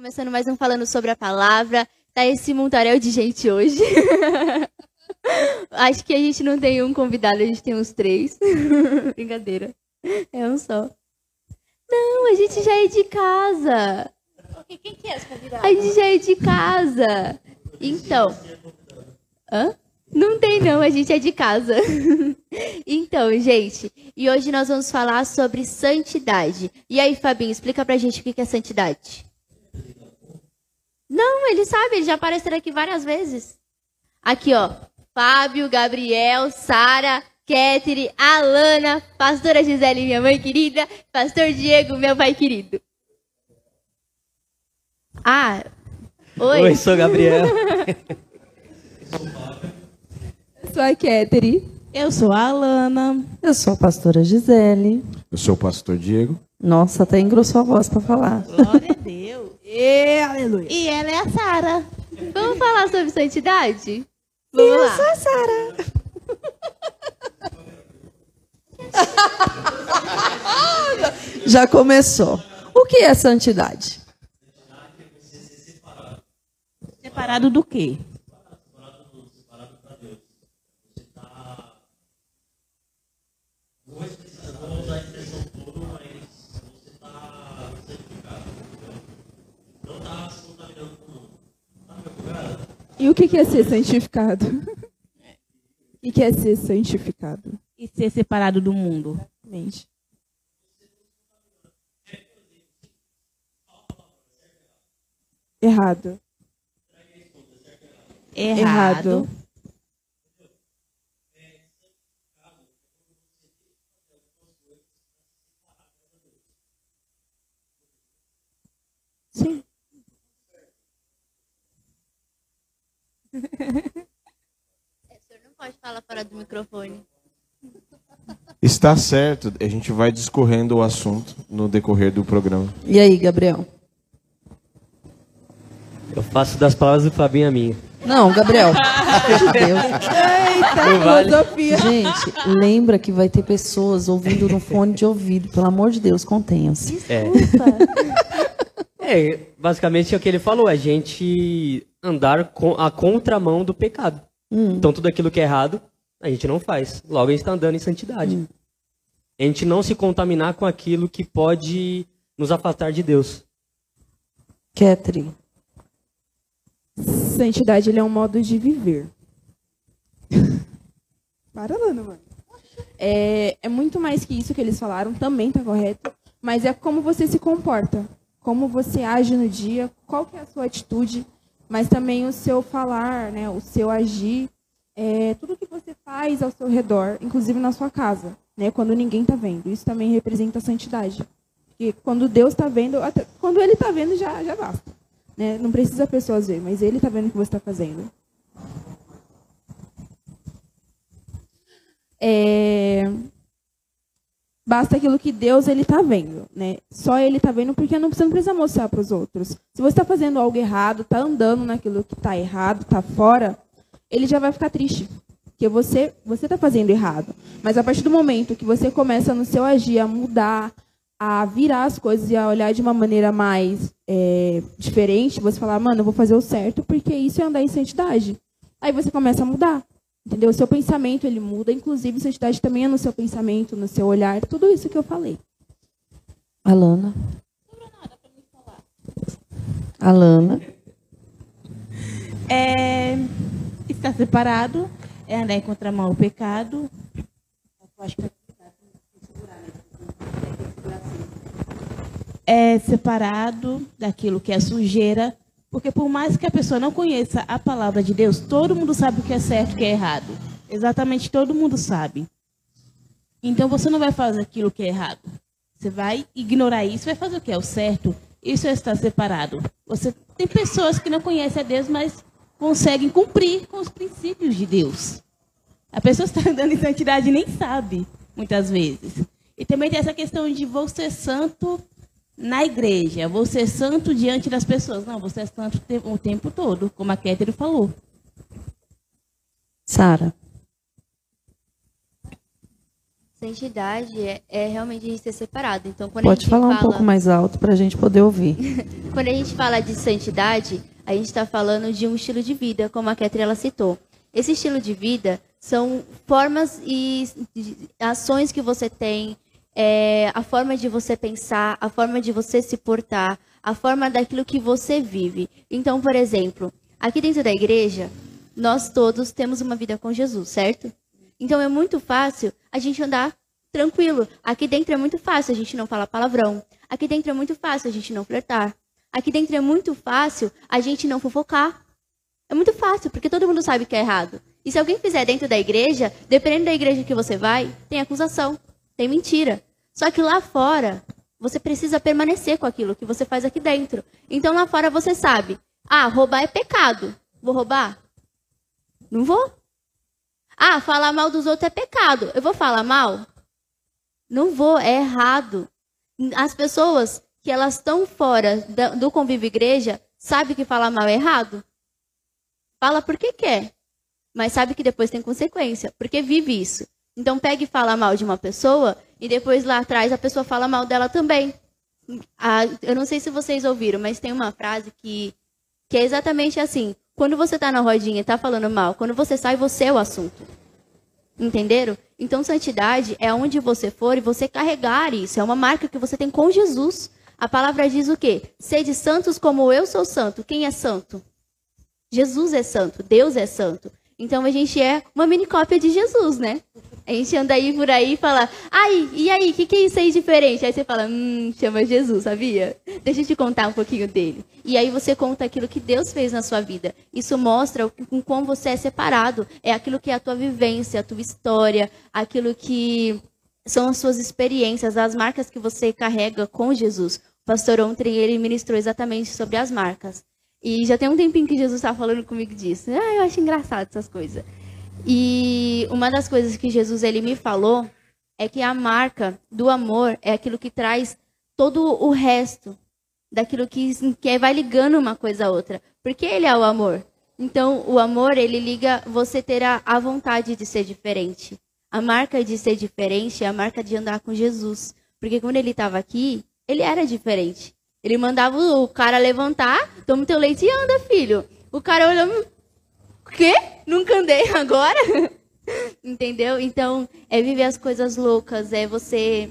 começando mais um falando sobre a palavra. Tá esse montaréu de gente hoje. Acho que a gente não tem um convidado, a gente tem uns três. Brincadeira. É um só. Não, a gente já é de casa. Quem que é esse convidado? A gente já é de casa. Então. Hã? Não tem não, a gente é de casa. então, gente, e hoje nós vamos falar sobre santidade. E aí, Fabinho, explica pra gente o que é santidade. Não, ele sabe, ele já apareceu aqui várias vezes. Aqui, ó. Fábio, Gabriel, Sara, Ketri, Alana, pastora Gisele, minha mãe querida, pastor Diego, meu pai querido. Ah, oi. Oi, sou Gabriel. Eu sou a Ketri. Eu sou a Alana. Eu sou a pastora Gisele. Eu sou o pastor Diego. Nossa, até engrossou a voz para falar. Glória a Deus. E aleluia. E ela é a Sara. Vamos falar sobre santidade? Vamos Eu lá. sou a Sara. Já começou. O que é santidade? Separado do quê? E o que é ser santificado? O que é ser santificado? E ser separado do mundo. Mente. Errado. Errado. Sim. O senhor não pode falar fora do microfone. Está certo, a gente vai discorrendo o assunto no decorrer do programa. E aí, Gabriel? Eu faço das palavras do Fabinho a minha. Não, Gabriel. Deus. Eita, vale. Gente, lembra que vai ter pessoas ouvindo no fone de ouvido. Pelo amor de Deus, contenham-se. É. É, basicamente é o que ele falou, a gente andar com a contramão do pecado. Então tudo aquilo que é errado, a gente não faz. Logo a gente está andando em santidade. A gente não se contaminar com aquilo que pode nos afastar de Deus. Ketri. Santidade ele é um modo de viver. Para, Lana, mano. É, é muito mais que isso que eles falaram, também tá correto. Mas é como você se comporta, como você age no dia, qual que é a sua atitude, mas também o seu falar, né, o seu agir, é, tudo que você faz ao seu redor, inclusive na sua casa, né, quando ninguém tá vendo. Isso também representa a santidade. Porque quando Deus está vendo, até, quando Ele está vendo já, já basta. Né? Não precisa pessoas ver, mas Ele está vendo o que você está fazendo. É, Basta aquilo que Deus ele está vendo, né? Só Ele está vendo porque não, você não precisa mostrar para os outros. Se você está fazendo algo errado, está andando naquilo que está errado, está fora, ele já vai ficar triste, porque você você está fazendo errado. Mas a partir do momento que você começa no seu agir a mudar, a virar as coisas e a olhar de uma maneira mais é, diferente, você falar, mano, eu vou fazer o certo porque isso é andar em santidade. Aí você começa a mudar. Entendeu? O seu pensamento ele muda, inclusive santidade também é no seu pensamento, no seu olhar, tudo isso que eu falei. Alana. Alana. É estar separado, é andar em contramão ao pecado. Eu acho que vai segurar, né? Assim. É separado daquilo que é sujeira, porque por mais que a pessoa não conheça a palavra de Deus, todo mundo sabe o que é certo e o que é errado. Exatamente todo mundo sabe. Então você não vai fazer aquilo que é errado. Você vai ignorar isso, vai fazer o que é o certo. Isso é estar separado. Você tem pessoas que não conhecem a Deus, mas conseguem cumprir com os princípios de Deus. A pessoa está andando em santidade e nem sabe, muitas vezes. E também tem essa questão de vou ser santo na igreja, vou ser santo diante das pessoas. Não, você é santo o te- o tempo todo, como a Kétero falou. Sara. Santidade é, é realmente a gente ser separado. Então, quando a Pode gente falar um fala, pouco mais alto para a gente poder ouvir. Quando a gente fala de santidade, a gente está falando de um estilo de vida, como a Ketri ela citou. Esse estilo de vida são formas e ações que você tem, é, a forma de você pensar, a forma de você se portar, a forma daquilo que você vive. Então, por exemplo, aqui dentro da igreja, nós todos temos uma vida com Jesus, certo? Então é muito fácil a gente andar tranquilo. Aqui dentro é muito fácil a gente não falar palavrão. Aqui dentro é muito fácil a gente não flertar. Aqui dentro é muito fácil a gente não fofocar. É muito fácil, porque todo mundo sabe que é errado. E se alguém fizer dentro da igreja, dependendo da igreja que você vai, tem acusação, tem mentira. Só que lá fora, você precisa permanecer com aquilo que você faz aqui dentro. Então lá fora você sabe, ah, roubar é pecado. Vou roubar? Não vou. Ah, falar mal dos outros é pecado. Eu vou falar mal? Não vou, é errado. As pessoas que elas estão fora do convívio igreja sabem que falar mal é errado. Fala porque quer, mas sabe que depois tem consequência, porque vive isso. Então pega e fala mal de uma pessoa e depois lá atrás a pessoa fala mal dela também. Ah, eu não sei se vocês ouviram, mas tem uma frase que, que é exatamente assim. Quando você está na rodinha e está falando mal, quando você sai, você é o assunto. Entenderam? Então, santidade é onde você for e você carregar isso. É uma marca que você tem com Jesus. A palavra diz o quê? Sede santos como eu sou santo. Quem é santo? Jesus é santo. Deus é santo. Então, a gente é uma mini cópia de Jesus, né? A gente anda aí por aí e fala, ai, e aí, o que, que é isso aí diferente? Aí você fala, hum, chama Jesus, sabia? Deixa eu te contar um pouquinho dele. E aí você conta aquilo que Deus fez na sua vida. Isso mostra com como você é separado. É aquilo que é a tua vivência, a tua história, aquilo que são as suas experiências, as marcas que você carrega com Jesus. O pastor ontem ele ministrou exatamente sobre as marcas. E já tem um tempinho que Jesus está falando comigo disso. Ah, eu acho engraçado essas coisas. E uma das coisas que Jesus ele me falou é que a marca do amor é aquilo que traz todo o resto daquilo que, que vai ligando uma coisa a outra. Porque ele é o amor. Então, o amor, ele liga você ter a, a vontade de ser diferente. A marca de ser diferente é a marca de andar com Jesus. Porque quando ele estava aqui, ele era diferente. Ele mandava o cara levantar, toma teu leite e anda, filho. O cara olhando, o quê? Nunca andei agora? Entendeu? Então, é viver as coisas loucas, é você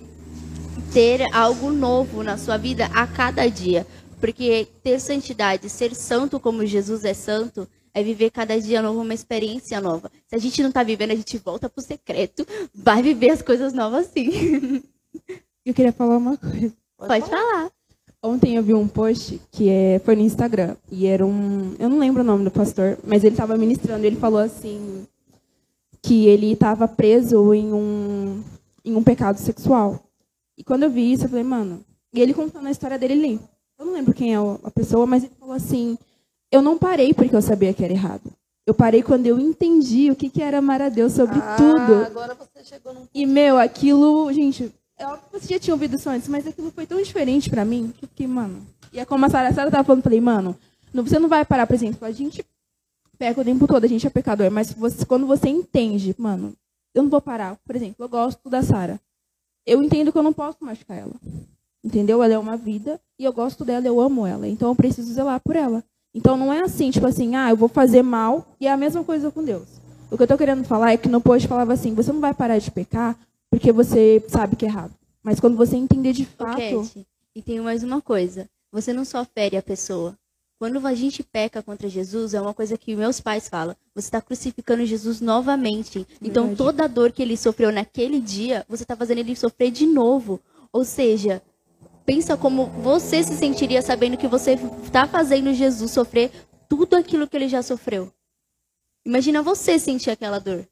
ter algo novo na sua vida a cada dia. Porque ter santidade, ser santo como Jesus é santo, é viver cada dia novo uma experiência nova. Se a gente não está vivendo, a gente volta pro secreto, vai viver as coisas novas sim. Eu queria falar uma coisa. Pode, Pode falar. falar. Ontem eu vi um post que é, foi no Instagram e era um, eu não lembro o nome do pastor, mas ele estava ministrando. Ele falou assim que ele estava preso em um em um pecado sexual. E quando eu vi isso, eu falei, mano. E ele contando a história dele ali. Eu não lembro quem é a pessoa, mas ele falou assim: eu não parei porque eu sabia que era errado. Eu parei quando eu entendi o que, que era amar a Deus sobre ah, tudo. Agora você chegou num... E, meu, aquilo, gente, é óbvio que você já tinha ouvido isso antes, mas aquilo foi tão diferente pra mim que eu fiquei, mano. E é como a Sara, Sara tava falando, eu falei, mano, não, você não vai parar, por exemplo, a gente peca o tempo todo, a gente é pecador, mas você, quando você entende, mano, eu não vou parar. Por exemplo, eu gosto da Sara. Eu entendo que eu não posso machucar ela. Entendeu? Ela é uma vida e eu gosto dela, eu amo ela. Então eu preciso zelar por ela. Então não é assim, tipo assim, ah, eu vou fazer mal e é a mesma coisa com Deus. O que eu tô querendo falar é que no post falava assim, você não vai parar de pecar porque você sabe que é errado. Mas quando você entender de fato. Cat, e tem mais uma coisa. Você não só fere a pessoa. Quando a gente peca contra Jesus, é uma coisa que meus pais falam. Você está crucificando Jesus novamente. Então, Verdade. toda a dor que ele sofreu naquele dia, você está fazendo ele sofrer de novo. Ou seja, pensa como você se sentiria sabendo que você está fazendo Jesus sofrer tudo aquilo que ele já sofreu. Imagina você sentir aquela dor.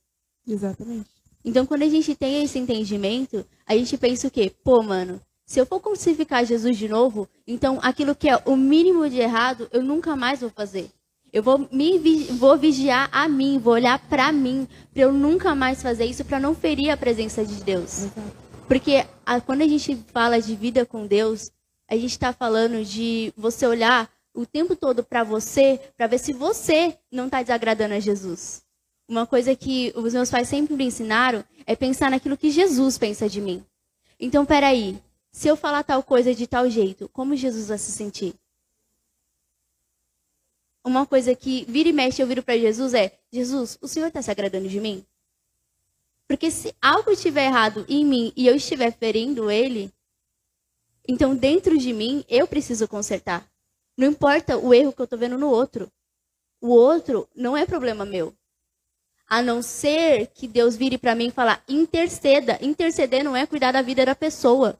Exatamente. Então, quando a gente tem esse entendimento, a gente pensa o quê? Pô, mano, se eu for crucificar Jesus de novo, então aquilo que é o mínimo de errado, eu nunca mais vou fazer. Eu vou me vou vigiar a mim, vou olhar para mim, para eu nunca mais fazer isso, para não ferir a presença de Deus. Porque a, quando a gente fala de vida com Deus, a gente está falando de você olhar o tempo todo para você, para ver se você não está desagradando a Jesus. Uma coisa que os meus pais sempre me ensinaram é pensar naquilo que Jesus pensa de mim. Então, peraí, se eu falar tal coisa de tal jeito, como Jesus vai se sentir? Uma coisa que vira e mexe eu viro para Jesus é: Jesus, o Senhor está se agradando de mim? Porque se algo estiver errado em mim e eu estiver ferindo ele, então dentro de mim eu preciso consertar. Não importa o erro que eu estou vendo no outro. O outro não é problema meu. A não ser que Deus vire para mim e falar, interceda. Interceder não é cuidar da vida da pessoa.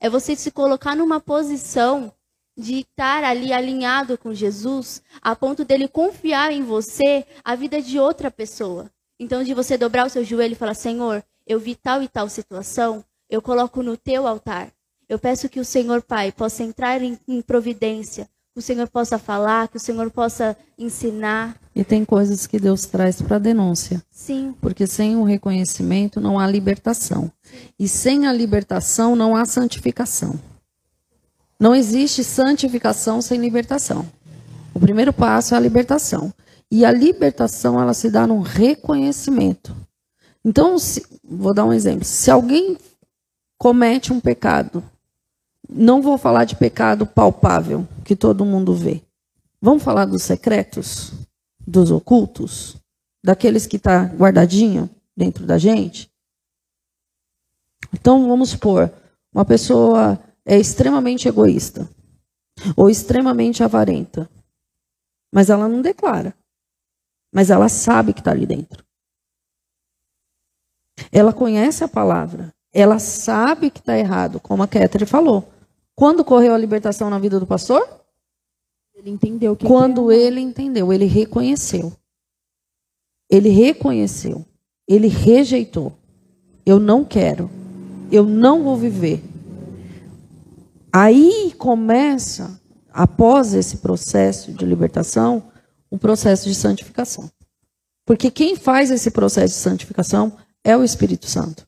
É você se colocar numa posição de estar ali alinhado com Jesus, a ponto dele confiar em você a vida de outra pessoa. Então, de você dobrar o seu joelho e falar: Senhor, eu vi tal e tal situação, eu coloco no teu altar. Eu peço que o Senhor, Pai, possa entrar em, em providência, que o Senhor possa falar, que o Senhor possa ensinar. E tem coisas que Deus traz para denúncia. Sim. Porque sem o reconhecimento não há libertação. E sem a libertação não há santificação. Não existe santificação sem libertação. O primeiro passo é a libertação. E a libertação ela se dá num reconhecimento. Então, se, vou dar um exemplo. Se alguém comete um pecado, não vou falar de pecado palpável, que todo mundo vê. Vamos falar dos secretos, dos ocultos, daqueles que está guardadinho dentro da gente? Então, vamos supor, uma pessoa é extremamente egoísta ou extremamente avarenta, mas ela não declara, mas ela sabe que está ali dentro. Ela conhece a palavra, ela sabe que está errado, como a Catherine falou. Quando correu a libertação na vida do pastor? Ele entendeu que Quando que ele entendeu, ele reconheceu. Ele reconheceu. Ele rejeitou. Eu não quero. Eu não vou viver. Aí começa, após esse processo de libertação, um processo de santificação. Porque quem faz esse processo de santificação é o Espírito Santo.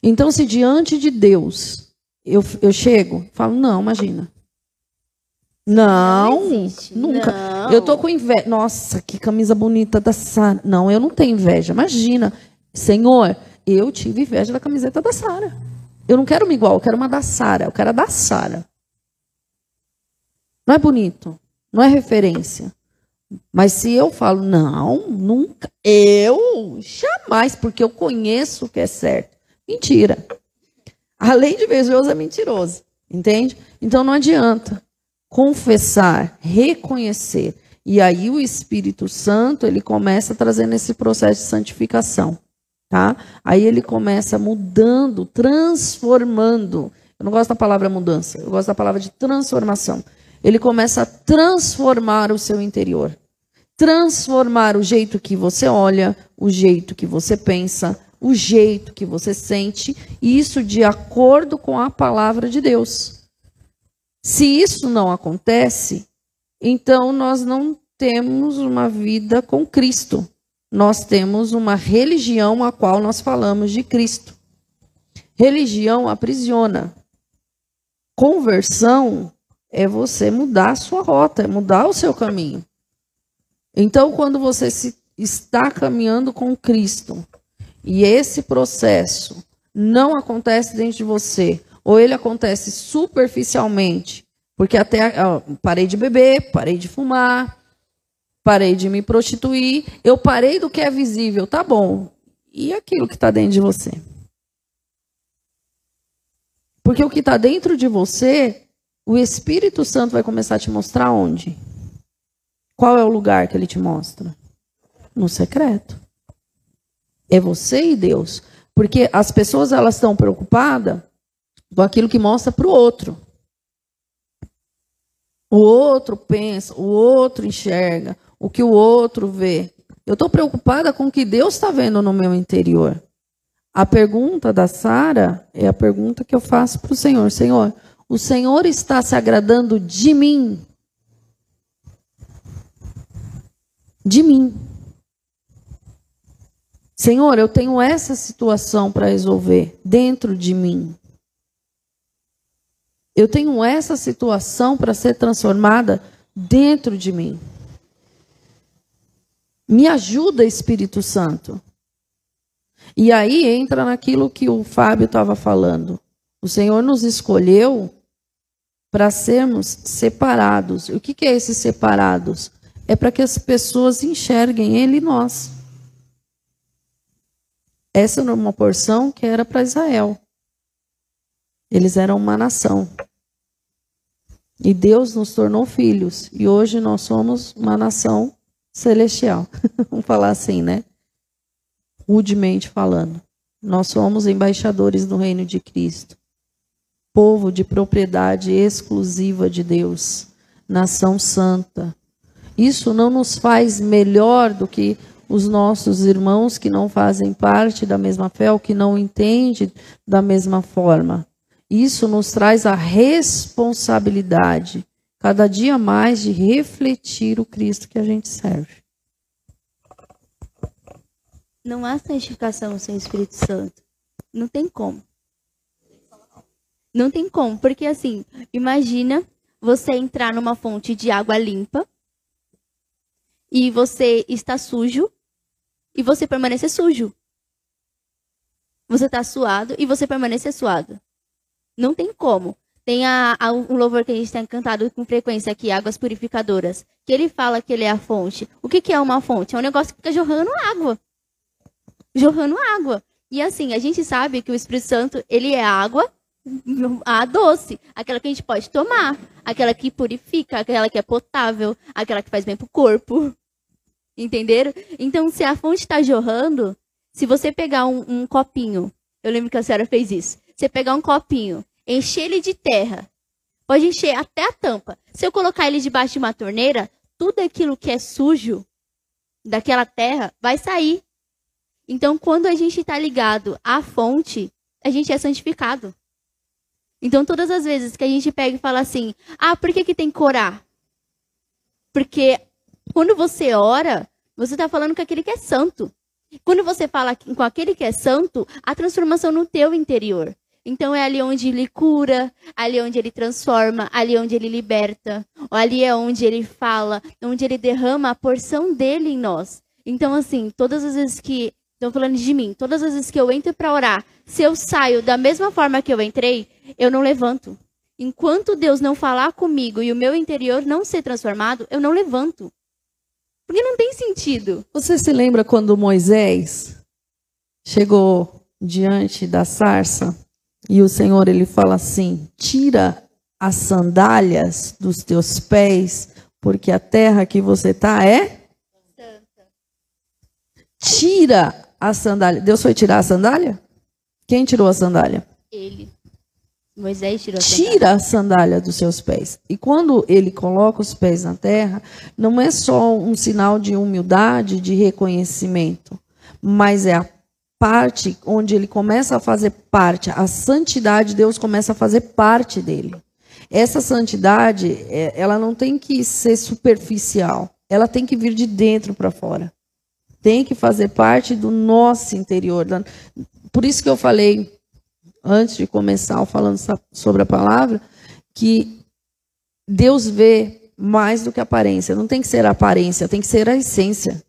Então, se diante de Deus eu, eu chego, falo, não, imagina. Não, Não nunca. Não. Eu tô com inveja. Nossa, que camisa bonita da Sara. Não, eu não tenho inveja. Imagina. Senhor, eu tive inveja da camiseta da Sara. Eu não quero uma igual, eu quero uma da Sara. Eu quero a da Sara. Não é bonito. Não é referência. Mas se eu falo, não, nunca. Eu jamais, porque eu conheço o que é certo. Mentira. Além de invejoso, é mentiroso. Entende? Então não adianta confessar, reconhecer. E aí o Espírito Santo, ele começa trazendo esse processo de santificação, tá? Aí ele começa mudando, transformando. Eu não gosto da palavra mudança, eu gosto da palavra de transformação. Ele começa a transformar o seu interior. Transformar o jeito que você olha, o jeito que você pensa, o jeito que você sente, isso de acordo com a palavra de Deus. Se isso não acontece, então nós não temos uma vida com Cristo. Nós temos uma religião a qual nós falamos de Cristo. Religião aprisiona. Conversão é você mudar a sua rota, é mudar o seu caminho. Então, quando você se está caminhando com Cristo e esse processo não acontece dentro de você, ou ele acontece superficialmente, porque até parei de beber, parei de fumar, parei de me prostituir, eu parei do que é visível, tá bom. E aquilo que está dentro de você? Porque o que está dentro de você, o Espírito Santo vai começar a te mostrar onde? Qual é o lugar que ele te mostra? No secreto. É você e Deus. Porque as pessoas elas estão preocupadas com aquilo que mostra para o outro. O outro pensa, o outro enxerga, o que o outro vê. Eu estou preocupada com o que Deus está vendo no meu interior. A pergunta da Sara é a pergunta que eu faço para o Senhor: Senhor, o Senhor está se agradando de mim? De mim. Senhor, eu tenho essa situação para resolver dentro de mim. Eu tenho essa situação para ser transformada dentro de mim. Me ajuda, Espírito Santo. E aí entra naquilo que o Fábio estava falando. O Senhor nos escolheu para sermos separados. O que, que é esses separados? É para que as pessoas enxerguem Ele e nós. Essa era uma porção que era para Israel. Eles eram uma nação. E Deus nos tornou filhos. E hoje nós somos uma nação celestial. Vamos falar assim, né? Rudemente falando. Nós somos embaixadores do reino de Cristo. Povo de propriedade exclusiva de Deus. Nação santa. Isso não nos faz melhor do que os nossos irmãos que não fazem parte da mesma fé ou que não entendem da mesma forma. Isso nos traz a responsabilidade, cada dia mais, de refletir o Cristo que a gente serve. Não há santificação sem o Espírito Santo. Não tem como. Não tem como, porque assim, imagina você entrar numa fonte de água limpa e você está sujo e você permanecer sujo. Você está suado e você permanecer suado. Não tem como. Tem a, a, um louvor que a gente tem cantado com frequência aqui, Águas Purificadoras, que ele fala que ele é a fonte. O que, que é uma fonte? É um negócio que fica jorrando água. Jorrando água. E assim, a gente sabe que o Espírito Santo, ele é água, a doce, aquela que a gente pode tomar, aquela que purifica, aquela que é potável, aquela que faz bem pro corpo. Entenderam? Então, se a fonte está jorrando, se você pegar um, um copinho, eu lembro que a senhora fez isso, você pegar um copinho, encher ele de terra, pode encher até a tampa. Se eu colocar ele debaixo de uma torneira, tudo aquilo que é sujo daquela terra vai sair. Então, quando a gente está ligado à fonte, a gente é santificado. Então, todas as vezes que a gente pega e fala assim, ah, por que, que tem que orar? Porque quando você ora, você está falando com aquele que é santo. Quando você fala com aquele que é santo, a transformação no teu interior. Então é ali onde ele cura, ali onde ele transforma, ali onde ele liberta, ali é onde ele fala, onde ele derrama a porção dele em nós. Então assim, todas as vezes que estão falando de mim, todas as vezes que eu entro para orar, se eu saio da mesma forma que eu entrei, eu não levanto. Enquanto Deus não falar comigo e o meu interior não ser transformado, eu não levanto. Porque não tem sentido. Você se lembra quando Moisés chegou diante da sarça e o Senhor ele fala assim: tira as sandálias dos teus pés, porque a terra que você está é santa. Tira a sandália. Deus foi tirar a sandália? Quem tirou a sandália? Ele. Moisés tirou a sandália. Tira a sandália dos seus pés. E quando ele coloca os pés na terra, não é só um sinal de humildade, de reconhecimento, mas é a parte onde ele começa a fazer parte, a santidade, Deus começa a fazer parte dele. Essa santidade, é, ela não tem que ser superficial, ela tem que vir de dentro para fora. Tem que fazer parte do nosso interior. Por isso que eu falei antes de começar falando sobre a palavra, que Deus vê mais do que aparência. Não tem que ser a aparência, tem que ser a essência.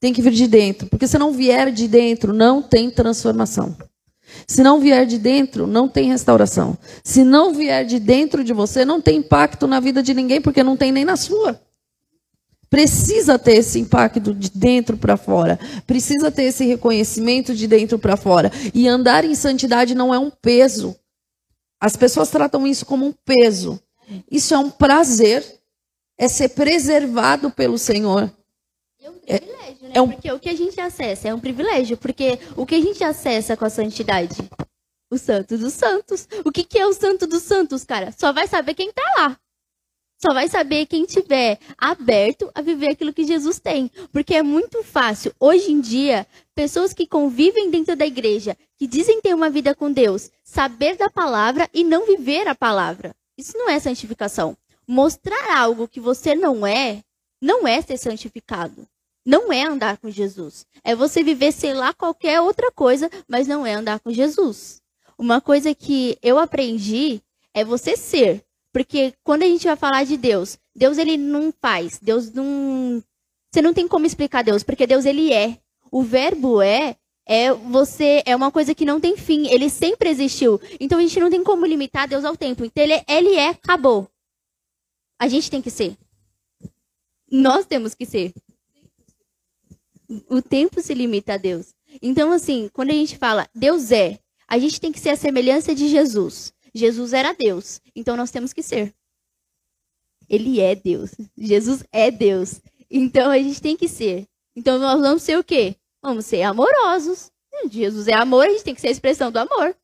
Tem que vir de dentro. Porque se não vier de dentro, não tem transformação. Se não vier de dentro, não tem restauração. Se não vier de dentro de você, não tem impacto na vida de ninguém, porque não tem nem na sua. Precisa ter esse impacto de dentro para fora. Precisa ter esse reconhecimento de dentro para fora. E andar em santidade não é um peso. As pessoas tratam isso como um peso. Isso é um prazer. É ser preservado pelo Senhor. É um privilégio, né? É um... Porque o que a gente acessa é um privilégio. Porque o que a gente acessa com a santidade? O santo dos santos. O que, que é o santo dos santos, cara? Só vai saber quem tá lá. Só vai saber quem tiver aberto a viver aquilo que Jesus tem. Porque é muito fácil, hoje em dia, pessoas que convivem dentro da igreja, que dizem ter uma vida com Deus, saber da palavra e não viver a palavra. Isso não é santificação. Mostrar algo que você não é, não é ser santificado. Não é andar com Jesus. É você viver, sei lá, qualquer outra coisa, mas não é andar com Jesus. Uma coisa que eu aprendi é você ser, porque quando a gente vai falar de Deus, Deus ele não faz, Deus não. Você não tem como explicar Deus, porque Deus ele é. O verbo é, É você é uma coisa que não tem fim, ele sempre existiu. Então a gente não tem como limitar Deus ao tempo. Então ele, ele é, acabou. A gente tem que ser. Nós temos que ser. O tempo se limita a Deus. Então, assim, quando a gente fala Deus é, a gente tem que ser a semelhança de Jesus. Jesus era Deus, então nós temos que ser. Ele é Deus. Jesus é Deus. Então a gente tem que ser. Então nós vamos ser o quê? Vamos ser amorosos. Hum, Jesus é amor, a gente tem que ser a expressão do amor.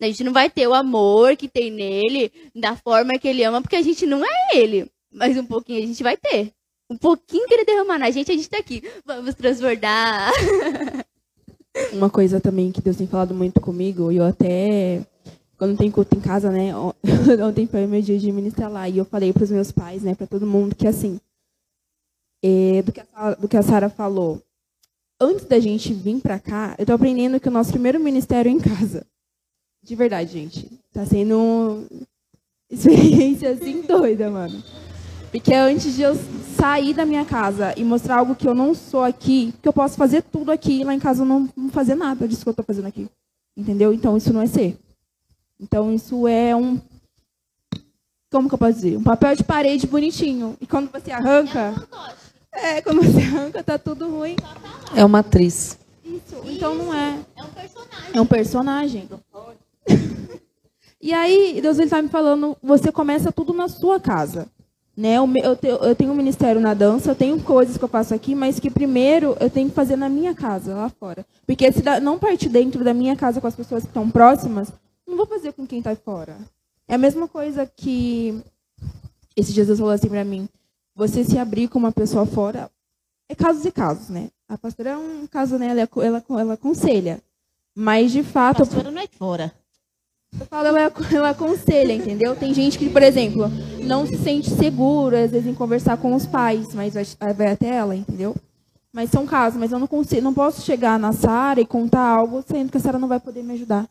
A gente não vai ter o amor que tem nele, da forma que ele ama, porque a gente não é ele. Mas um pouquinho a gente vai ter. Um pouquinho que ele derramar na gente, a gente tá aqui. Vamos transbordar. Uma coisa também que Deus tem falado muito comigo, e eu até, quando tem culto em casa, né, ontem foi meu dia de ministrar lá, e eu falei para os meus pais, né, para todo mundo, que assim, é, do, que a, a Sara falou, antes da gente vir para cá, eu tô aprendendo que o nosso primeiro ministério é em casa. De verdade, gente. Tá sendo uma experiência assim doida, mano. Porque antes de eu sair da minha casa e mostrar algo que eu não sou aqui, que eu posso fazer tudo aqui e lá em casa eu não, não fazer nada disso que eu estou fazendo aqui. Entendeu? Então isso não é ser. Então isso é um. Como que eu posso dizer? Um papel de parede bonitinho. E quando você arranca. É, quando você arranca, tá tudo ruim. É uma atriz. Isso. Então não é. É um personagem. É um personagem. E aí, Deus ele tá me falando, você começa tudo na sua casa. Né? Eu, te, eu tenho um ministério na dança, eu tenho coisas que eu faço aqui, mas que primeiro eu tenho que fazer na minha casa, lá fora. Porque se não partir dentro da minha casa com as pessoas que estão próximas, não vou fazer com quem está fora. É a mesma coisa que esse Jesus falou assim para mim: você se abrir com uma pessoa fora, é casos e casos, né? A pastora é um caso, né? Ela, ela, ela aconselha. Mas, de fato. A pastora não é fora. Eu falo, ela, ela aconselha, entendeu? Tem gente que, por exemplo, não se sente segura, às vezes, em conversar com os pais, mas vai, vai até ela, entendeu? Mas são casos, mas eu não consigo, não posso chegar na Sara e contar algo sendo que a Sara não vai poder me ajudar.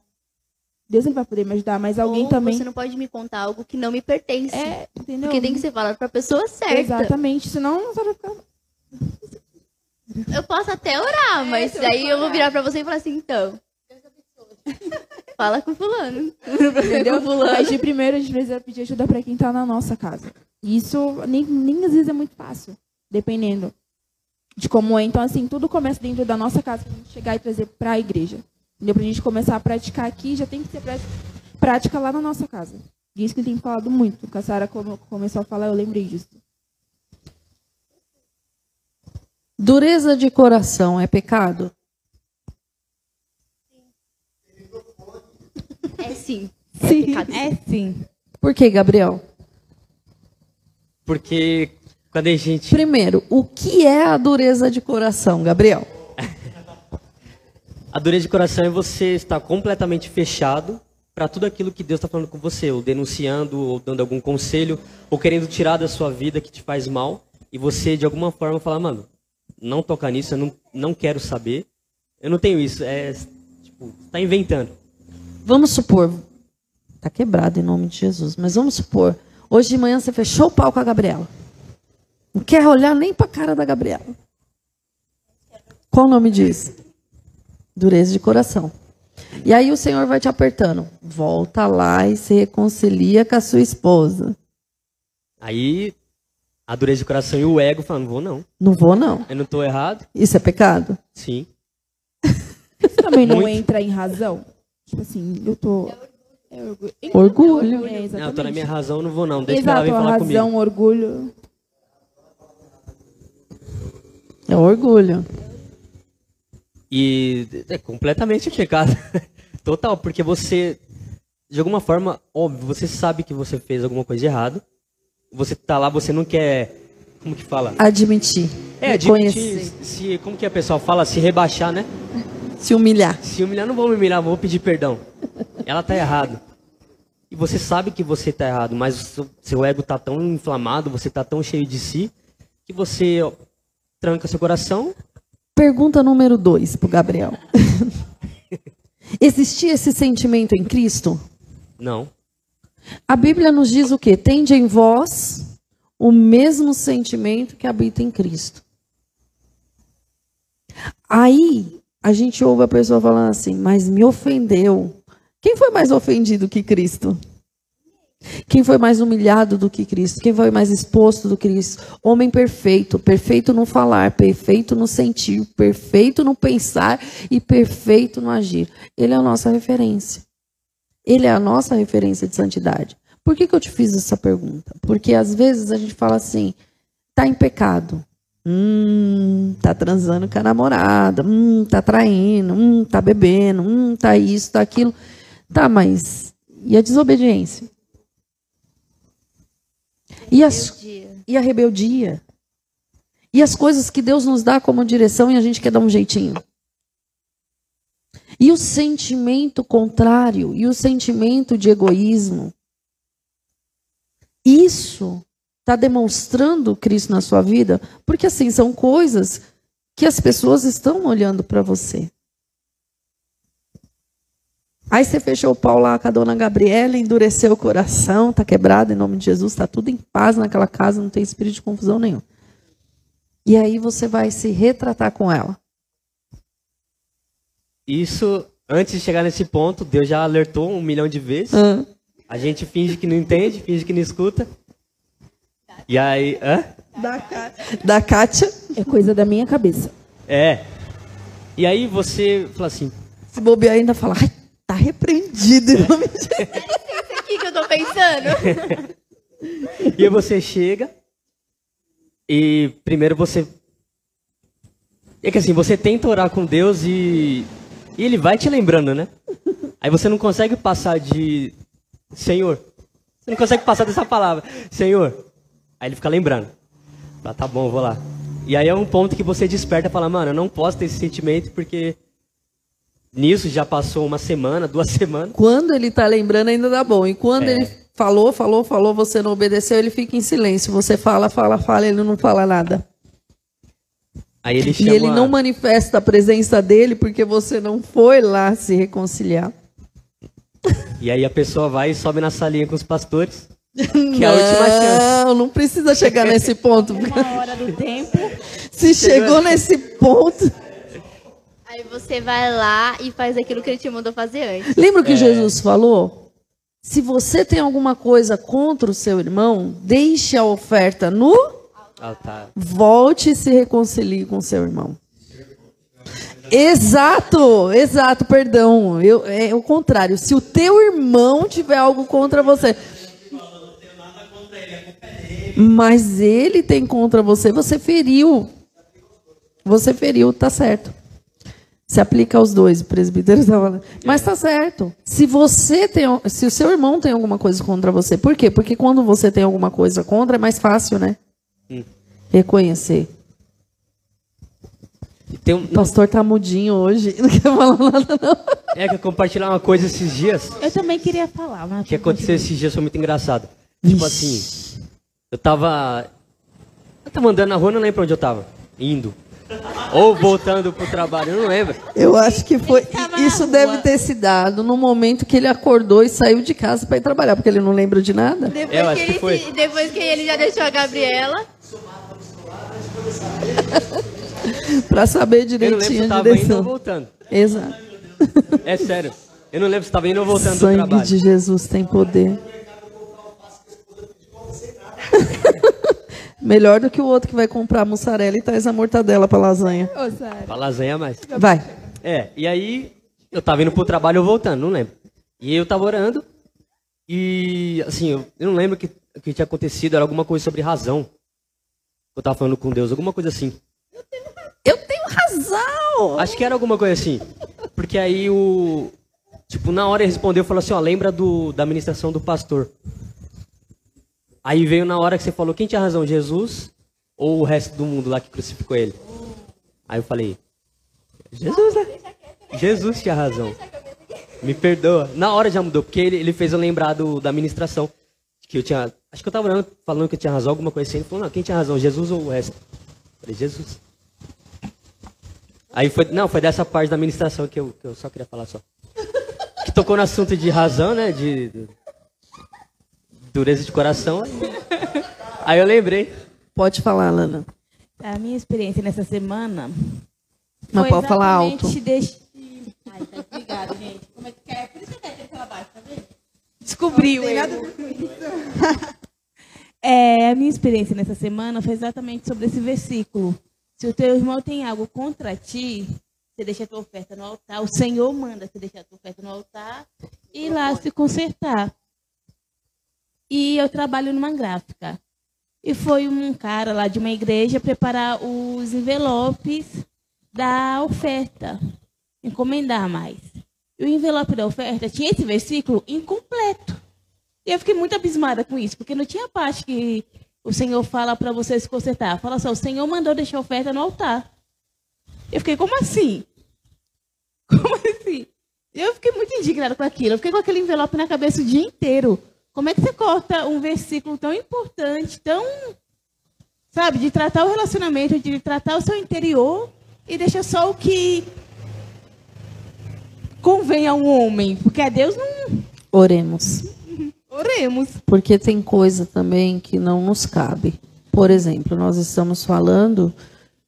Deus ele vai poder me ajudar, mas alguém Ou também. Você não pode me contar algo que não me pertence. É, entendeu? Porque tem que ser falado para a pessoa certa. Exatamente, senão você vai ficar. Eu posso até orar, mas daí eu vou virar para você e falar assim, então. Fala com fulano. Entendeu? com fulano. Mas de primeiro a gente precisa pedir ajuda para quem está na nossa casa. Isso nem, nem às vezes é muito fácil, dependendo de como é. Então, assim, tudo começa dentro da nossa casa para a gente chegar e trazer para a igreja. Entendeu? Para a gente começar a praticar aqui, já tem que ser prática lá na nossa casa. Isso que ele tem falado muito. Que a Sara começou a falar, eu lembrei disso. Dureza de coração é pecado? É sim. Sim. pecado. É sim. Por que, Gabriel? Porque quando a gente. Primeiro, o que é a dureza de coração, Gabriel? A dureza de coração é você estar completamente fechado para tudo aquilo que Deus está falando com você, ou denunciando, ou dando algum conselho, ou querendo tirar da sua vida que te faz mal, e você de alguma forma falar, mano, não toca nisso, eu não, não quero saber, eu não tenho isso, é tipo, tá inventando. Vamos supor, tá quebrado em nome de Jesus, mas vamos supor, hoje de manhã você fechou o pau com a Gabriela. Não quer olhar nem para a cara da Gabriela. Qual o nome disso? Dureza de coração. E aí o Senhor vai te apertando. Volta lá e se reconcilia com a sua esposa. Aí a dureza de coração e o ego falam, não vou não. Não vou, não. Eu não estou errado? Isso é pecado? Sim. Isso também não Muito. entra em razão? Tipo assim, eu tô. É orgulho. Orgulho. É, Não, eu tô na minha razão, não vou não. Deixa ela Exato, vem a falar razão, comigo. orgulho. É orgulho. E é completamente pecado. Total, porque você, de alguma forma, óbvio, você sabe que você fez alguma coisa errada. Você tá lá, você não quer. Como que fala? Admitir. É, admitir, se, como que a pessoa fala? Se rebaixar, né? Se humilhar. Se humilhar, não vou me humilhar, vou pedir perdão. Ela tá errado. E você sabe que você tá errado, mas seu, seu ego tá tão inflamado, você tá tão cheio de si, que você ó, tranca seu coração. Pergunta número dois para o Gabriel. Existia esse sentimento em Cristo? Não. A Bíblia nos diz o quê? Tende em vós o mesmo sentimento que habita em Cristo. Aí a gente ouve a pessoa falando assim, mas me ofendeu. Quem foi mais ofendido que Cristo? Quem foi mais humilhado do que Cristo? Quem foi mais exposto do que Cristo? Homem perfeito, perfeito no falar, perfeito no sentir, perfeito no pensar e perfeito no agir. Ele é a nossa referência. Ele é a nossa referência de santidade. Por que, que eu te fiz essa pergunta? Porque às vezes a gente fala assim, tá em pecado. Hum, tá transando com a namorada, hum, tá traindo, hum, tá bebendo, hum, tá isso, tá aquilo. Tá, mas e a desobediência? E, as, e a rebeldia? E as coisas que Deus nos dá como direção e a gente quer dar um jeitinho? E o sentimento contrário, e o sentimento de egoísmo? Isso está demonstrando Cristo na sua vida? Porque assim, são coisas que as pessoas estão olhando para você. Aí você fechou o pau lá com a dona Gabriela, endureceu o coração, tá quebrado em nome de Jesus, tá tudo em paz naquela casa, não tem espírito de confusão nenhum. E aí você vai se retratar com ela. Isso, antes de chegar nesse ponto, Deus já alertou um milhão de vezes. Hã? A gente finge que não entende, finge que não escuta. E aí, hã? Da Kátia, É coisa da minha cabeça. É. E aí você fala assim, se bobear ainda fala, ai, tá repreendido em nome de Isso aqui que eu tô pensando. E aí você chega e primeiro você. É que assim, você tenta orar com Deus e, e ele vai te lembrando, né? Aí você não consegue passar de Senhor. Você não consegue passar dessa palavra, Senhor. Aí ele fica lembrando. Fala, tá bom, vou lá. E aí é um ponto que você desperta e fala, mano, eu não posso ter esse sentimento porque nisso já passou uma semana, duas semanas. Quando ele tá lembrando, ainda dá bom. E quando É. ele falou, falou, falou, você não obedeceu, ele fica em silêncio. Você fala, fala, fala, ele não fala nada. Aí ele E chama. ele não manifesta a presença dele porque você não foi lá se reconciliar. E aí a pessoa vai e sobe na salinha com os pastores. Que é a última chance. Não, não precisa chegar nesse ponto. Uma hora do tempo. Se chegou nesse ponto. Aí você vai lá e faz aquilo que ele te mandou fazer antes. Lembra o É. que Jesus falou? Se você tem alguma coisa contra o seu irmão, deixe a oferta no Altar. volte e se reconcilie com seu irmão. Exato, exato, perdão. Eu, é o contrário. Se o teu irmão tiver algo contra você. Mas ele tem contra você, você feriu. Você feriu, tá certo. Se aplica aos dois, o presbítero estava falando. Mas tá certo. Se você tem, se o seu irmão tem alguma coisa contra você, por quê? Porque quando você tem alguma coisa contra, é mais fácil, né? Reconhecer. Tem um, O pastor tá mudinho hoje, não quer falar nada, não. é que eu compartilhei uma coisa esses dias. Eu também queria falar, mas. que aconteceu esses dias foi muito engraçado. Tipo assim, eu tava. Eu tava andando na rua, não lembro onde eu tava. Indo. Ou voltando pro trabalho, eu não lembro. Eu acho que foi. Isso rua. deve ter se dado no momento que ele acordou e saiu de casa para ir trabalhar, porque ele não lembra de nada. Depois, eu acho que que ele foi. se- depois que ele já deixou a Gabriela. Para saber Eu não lembro se direitinho eu a tava indo ou voltando. Exato. É sério. Eu não lembro se tava indo ou voltando do Sangue trabalho. de Jesus tem poder. Melhor do que o outro que vai comprar mussarela e traz a mortadela para lasanha. Ô, Sara. Pra lasanha mais. Vai. É, e aí eu tava indo pro trabalho ou voltando, não lembro. E eu tava orando e, assim, eu, eu não lembro o que, que tinha acontecido, era alguma coisa sobre razão. Eu tava falando com Deus, alguma coisa assim. Eu tenho razão. Acho que era alguma coisa assim. Porque aí o. Tipo, na hora ele respondeu, falou assim, ó, lembra do, da ministração do pastor. Aí veio na hora que você falou, quem tinha razão, Jesus ou o resto do mundo lá que crucificou ele? Aí eu falei, Jesus, né? Jesus tinha razão. Me perdoa. Na hora já mudou, porque ele, ele fez eu lembrar do, da ministração. Que eu tinha. Acho que eu tava falando que eu tinha razão, alguma coisa assim. Ele falou, não, quem tinha razão, Jesus ou o resto? Eu falei, Jesus. Aí foi. Não, foi dessa parte da administração que eu, que eu só queria falar só. Que tocou no assunto de razão, né? De. de dureza de coração. Aí, aí eu lembrei. Pode falar, Lana. A minha experiência nessa semana Foi pode falar alto. deste- Ai, tá desligado, gente. Como é que é? Por isso que eu quero pela baixo, tá vendo? Descobriu ele. É, a minha experiência nessa semana foi exatamente sobre esse versículo. Se o teu irmão tem algo contra ti, você deixa a tua oferta no altar. O Senhor manda você deixar a tua oferta no altar e ir lá se consertar. E eu trabalho numa gráfica. E foi um cara lá de uma igreja preparar os envelopes da oferta, encomendar mais. E o envelope da oferta tinha esse versículo incompleto. E eu fiquei muito abismada com isso, porque não tinha parte que o Senhor fala para você se consertar. Fala só, o Senhor mandou deixar a oferta no altar. Eu fiquei, como assim? Como assim? Eu fiquei muito indignada com aquilo. Eu fiquei com aquele envelope na cabeça o dia inteiro. Como é que você corta um versículo tão importante, tão. Sabe, de tratar o relacionamento, de tratar o seu interior e deixa só o que convém a um homem? Porque a Deus não. Oremos. Oremos. Porque tem coisa também que não nos cabe. Por exemplo, nós estamos falando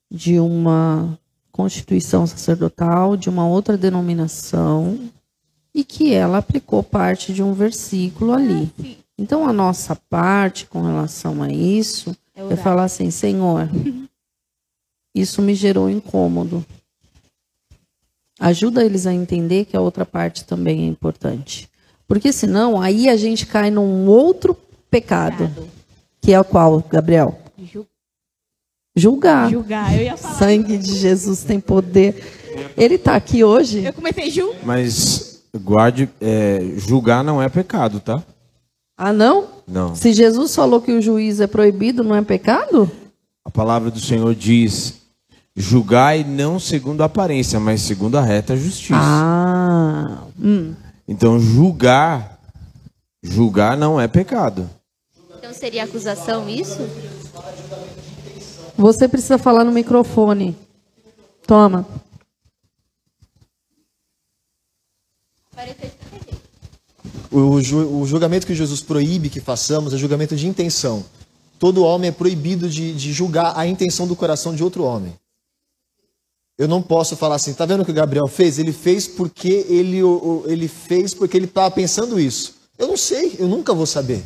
de uma constituição sacerdotal, de uma outra denominação, e que ela aplicou parte de um versículo ali. Então, a nossa parte com relação a isso É é falar assim: Senhor, isso me gerou incômodo. Ajuda eles a entender que a outra parte também é importante. Porque senão, aí a gente cai num outro pecado. Que é o qual, Gabriel? Ju- Julgar. Julgar. Eu ia falar. Sangue de Jesus tem poder. Ele está aqui hoje. Eu comecei a julgar. Mas guarde, é, julgar não é pecado, tá? Ah, não? Não. Se Jesus falou que o juízo é proibido, não é pecado? A palavra do Senhor diz: julgai não segundo a aparência, mas segundo a reta justiça. Ah, hum. Então julgar, julgar não é pecado. Então seria acusação isso? Você precisa falar no microfone. Toma. O, ju- o julgamento que Jesus proíbe que façamos é julgamento de intenção. Todo homem é proibido de, de julgar a intenção do coração de outro homem. Eu não posso falar assim, tá vendo o que o Gabriel fez? Ele fez porque ele, ele fez porque ele estava pensando isso. Eu não sei, eu nunca vou saber.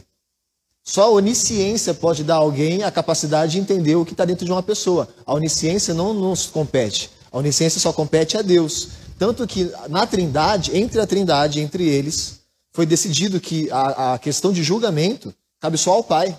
Só a onisciência pode dar a alguém a capacidade de entender o que está dentro de uma pessoa. A onisciência não nos compete. A onisciência só compete a Deus. Tanto que na Trindade, entre a Trindade, entre eles, foi decidido que a, a questão de julgamento cabe só ao Pai.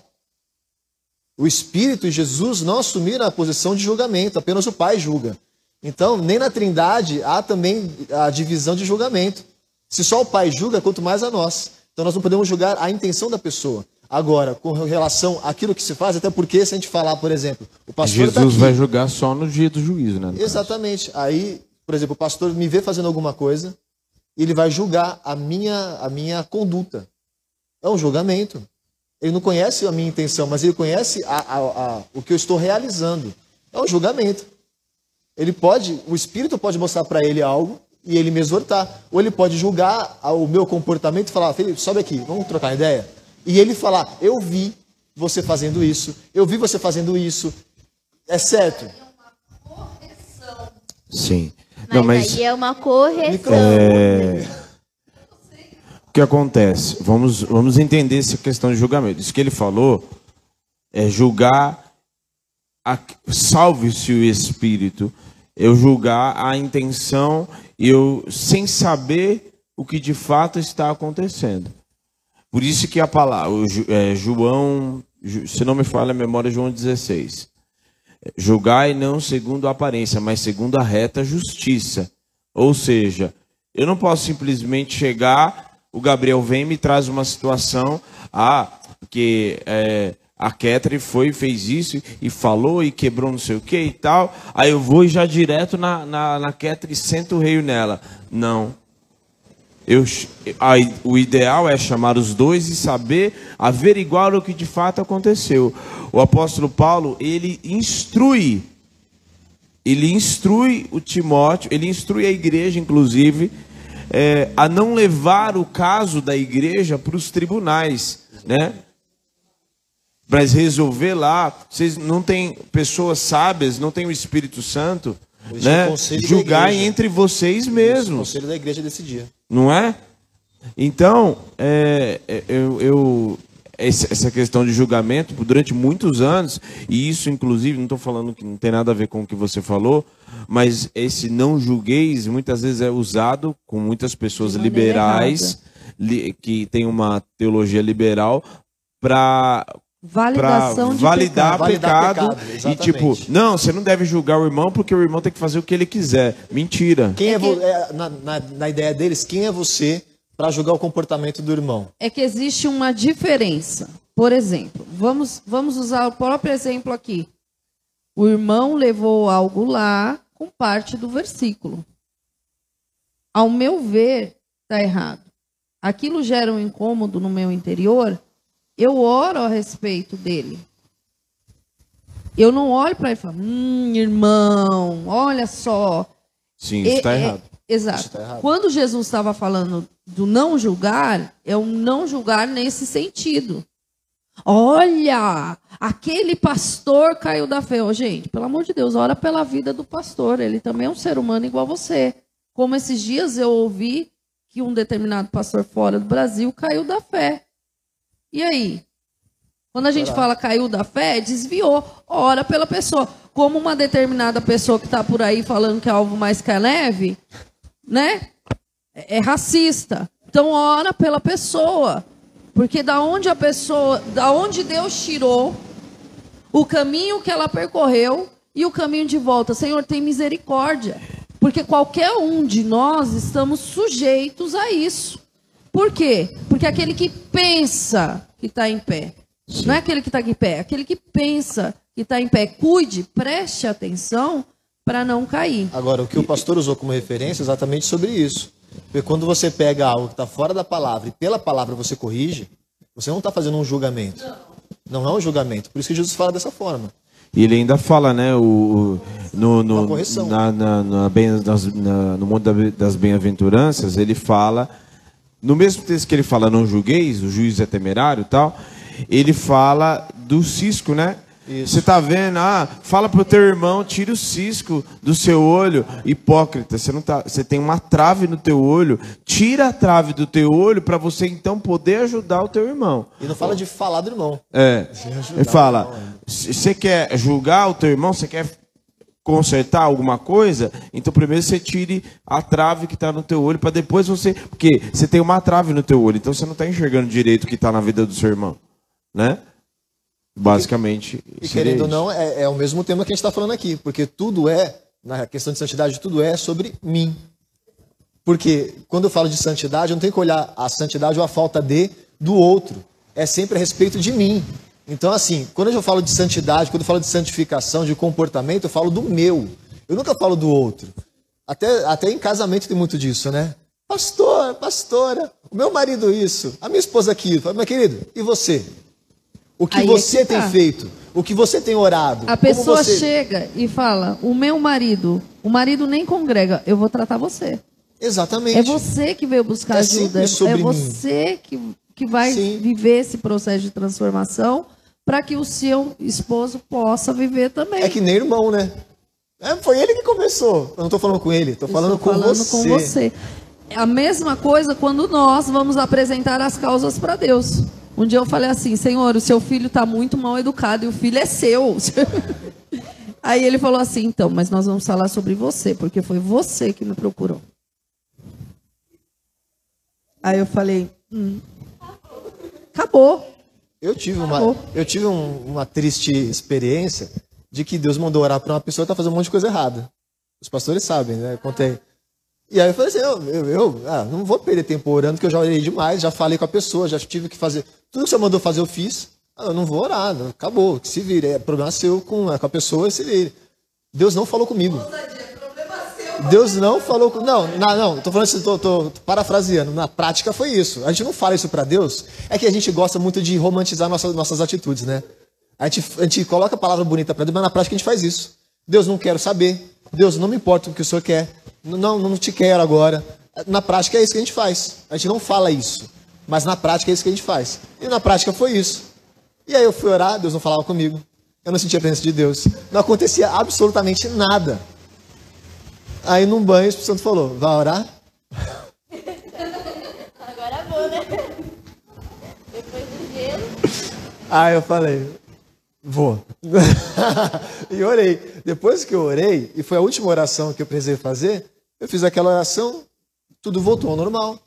O Espírito e Jesus não assumiram a posição de julgamento, apenas o Pai julga. Então, nem na Trindade há também a divisão de julgamento. Se só o Pai julga, quanto mais a nós. Então, nós não podemos julgar a intenção da pessoa. Agora, com relação àquilo que se faz, até porque se a gente falar, por exemplo, o pastor tá Jesus aqui, vai julgar só no dia do juízo, né? no caso. Exatamente. Aí, por exemplo, o pastor me vê fazendo alguma coisa, e ele vai julgar a minha, a minha conduta. É um julgamento. Ele não conhece a minha intenção, mas ele conhece a- a- a- o que eu estou realizando. É um julgamento. Ele pode, o Espírito pode mostrar para ele algo e ele me exortar. Ou ele pode julgar o meu comportamento e falar, Felipe, sobe aqui, vamos trocar ideia. E ele falar, eu vi você fazendo isso, eu vi você fazendo isso. É certo. Sim. Mas, Não, mas aí é uma correção. o que acontece? Vamos, vamos entender essa questão de julgamento. Isso que ele falou é julgar, a- salve-se o espírito, eu julgar a intenção, eu sem saber o que de fato está acontecendo. Por isso que a palavra, é, João, se não me falha a memória, João 16. Julgai não segundo a aparência, mas segundo a reta justiça. Ou seja, eu não posso simplesmente chegar, o Gabriel vem e me traz uma situação, ah, porque é, a Ketri foi, fez isso e falou e quebrou não sei o que e tal, aí eu vou já direto na, na, na Ketri e sento o rei nela. Não. Eu, aí, o ideal é chamar os dois e saber averiguar o que de fato aconteceu. O apóstolo Paulo, ele instrui, ele instrui o Timóteo, ele instrui a igreja, inclusive, é, a não levar o caso da igreja para os tribunais, né? Mas resolver lá, vocês não têm pessoas sábias, não tem o Espírito Santo, né? o Julgar entre vocês O mesmos, conselho da igreja decidia. Não é? Então, é, é, eu, eu- essa questão de julgamento, durante muitos anos, e isso, inclusive, não estou falando que não tem nada a ver com o que você falou, mas esse não julgueis muitas vezes é usado com muitas pessoas liberais, li- que têm uma teologia liberal, para Validação de validar pecado. Validar pecado, pecado, e tipo, não, você não deve julgar o irmão porque o irmão tem que fazer o que ele quiser. Mentira. Quem é, É que- é, na, na- na ideia deles, quem é você para julgar o comportamento do irmão? É que existe uma diferença. Por exemplo, vamos, vamos usar o próprio exemplo aqui. O irmão levou algo lá com parte do versículo. Ao meu ver, está errado. Aquilo gera um incômodo no meu interior. Eu oro a respeito dele. Eu não olho para ele e falo, hum, irmão, olha só, Sim, isso está é- é- errado. Exato. Isso tá errado. Quando Jesus estava falando do não julgar, é um não julgar nesse sentido. Olha, aquele pastor caiu da fé. Ô, gente, pelo amor de Deus, ora pela vida do pastor. Ele também é um ser humano igual você. Como esses dias eu ouvi que um determinado pastor fora do Brasil caiu da fé. E aí? Quando a gente fala caiu da fé, desviou. Ora pela pessoa. Como uma determinada pessoa que está por aí falando que é alvo mais que a neve, né? É é racista. Então ora pela pessoa. Porque da onde a pessoa, da onde Deus tirou o caminho que ela percorreu e o caminho de volta. Senhor, tem misericórdia. Porque qualquer um de nós estamos sujeitos a isso. Por quê? Porque aquele que pensa que está em pé, não é aquele que está em pé, é aquele que pensa que está em pé. Cuide, preste atenção para não cair. Agora, o que o pastor usou como referência é exatamente sobre isso. Porque quando você pega algo que está fora da palavra e pela palavra você corrige, você não está fazendo um julgamento. Não é um julgamento. Por isso que Jesus fala dessa forma. E ele ainda fala, né, o, no, no, na, na, na bem- nas- na- no mundo da- das bem-aventuranças, ele fala, no mesmo texto que ele fala, não julgueis, o juiz é temerário e tal, ele fala do cisco, né? Isso. Você tá vendo? Ah, fala pro teu irmão, tira o cisco do seu olho, hipócrita. Você não tá, você tem uma trave no teu olho, tira a trave do teu olho para você então poder ajudar o teu irmão. E não fala de falar do irmão. É. Ele fala: se você quer julgar o teu irmão, você quer consertar alguma coisa, então primeiro você tire a trave que está no teu olho para depois você, porque você tem uma trave no teu olho, então você não está enxergando direito o que está na vida do seu irmão, né? Basicamente. E seria querendo ou não, é, é o mesmo tema que a gente está falando aqui. Porque tudo é, na questão de santidade, tudo é sobre mim. Porque quando eu falo de santidade, eu não tenho que olhar a santidade ou a falta de do outro. É sempre a respeito de mim. Então, assim, quando eu falo de santidade, quando eu falo de santificação, de comportamento, eu falo do meu. Eu nunca falo do outro. Até, até em casamento tem muito disso, né? Pastor, pastora, o meu marido isso, a minha esposa aquilo. Meu querido, e você? O que Aí é você que tem tá. feito? O que você tem orado? A pessoa você- chega e fala: O meu marido, o marido nem congrega, eu vou tratar você. Exatamente. É você que veio buscar É ajuda. É mim. você que, que vai Sim. viver esse processo de transformação para que o seu esposo possa viver também. É que nem irmão, né? É, foi ele que começou. Eu não tô falando com ele, tô falando, Estou com, falando você. com você. É a mesma coisa quando nós vamos apresentar as causas para Deus. Um dia eu falei assim, Senhor, o seu filho está muito mal educado e o filho é seu. Aí ele falou assim, então, mas nós vamos falar sobre você, porque foi você que me procurou. Aí eu falei, hum, acabou. Eu tive uma, eu tive um- uma triste experiência de que Deus mandou orar para uma pessoa que tá fazendo um monte de coisa errada. Os pastores sabem, né? Eu contei. E aí eu falei assim, eu, eu, eu, ah, não vou perder tempo orando, porque eu já orei demais, já falei com a pessoa, já tive que fazer. Tudo que você mandou fazer, eu fiz. Ah, eu não vou orar, não, acabou, que se vire. É problema seu com, é com a pessoa, se vire. Deus não falou comigo. Deus não falou com. Não, não, não. Tô falando isso, tô, tô parafraseando. Na prática foi isso. A gente não fala isso para Deus. É que a gente gosta muito de romantizar nossas, nossas atitudes, né? A gente, a gente coloca a palavra bonita para Deus, mas na prática a gente faz isso. Deus não quero saber. Deus não me importa o que o Senhor quer. Não, não te quero agora. Na prática é isso que a gente faz. A gente não fala isso. Mas na prática é isso que a gente faz. E na prática foi isso. E aí eu fui orar, Deus não falava comigo. Eu não sentia a presença de Deus. Não acontecia absolutamente nada. Aí num banho o Espírito Santo falou, vai orar? Agora vou, né? Depois do gelo. Aí eu falei, vou. e orei. Depois que eu orei, e foi a última oração que eu precisei fazer, eu fiz aquela oração, tudo voltou ao normal.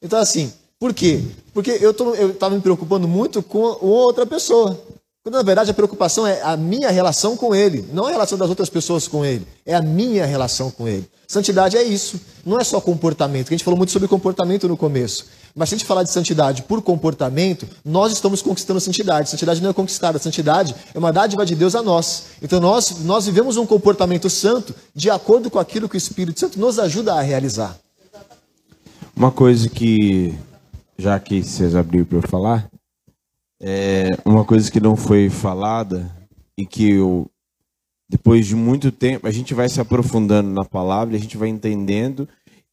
Então assim, por quê? Porque eu estava me preocupando muito com outra pessoa. Quando na verdade a preocupação é a minha relação com Ele, não a relação das outras pessoas com Ele, é a minha relação com Ele. Santidade é isso, não é só comportamento, que a gente falou muito sobre comportamento no começo. Mas se a gente falar de santidade por comportamento, nós estamos conquistando santidade. Santidade não é conquistada, santidade é uma dádiva de Deus a nós. Então nós, nós vivemos um comportamento santo de acordo com aquilo que o Espírito Santo nos ajuda a realizar. Uma coisa que, já que vocês abriram para eu falar, é uma coisa que não foi falada e que eu, depois de muito tempo, a gente vai se aprofundando na palavra, a gente vai entendendo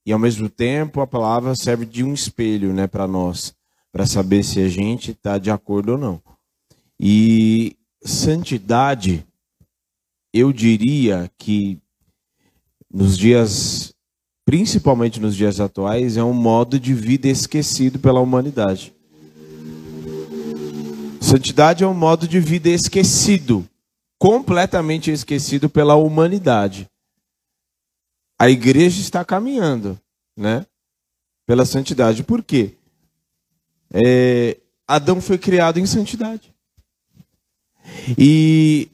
e ao mesmo tempo a palavra serve de um espelho, né, para nós, para saber se a gente está de acordo ou não. E santidade, eu diria que nos dias, principalmente nos dias atuais, é um modo de vida esquecido pela humanidade. Santidade é um modo de vida esquecido, completamente esquecido pela humanidade. A igreja está caminhando, né? Pela santidade. Por quê? É, Adão foi criado em santidade. E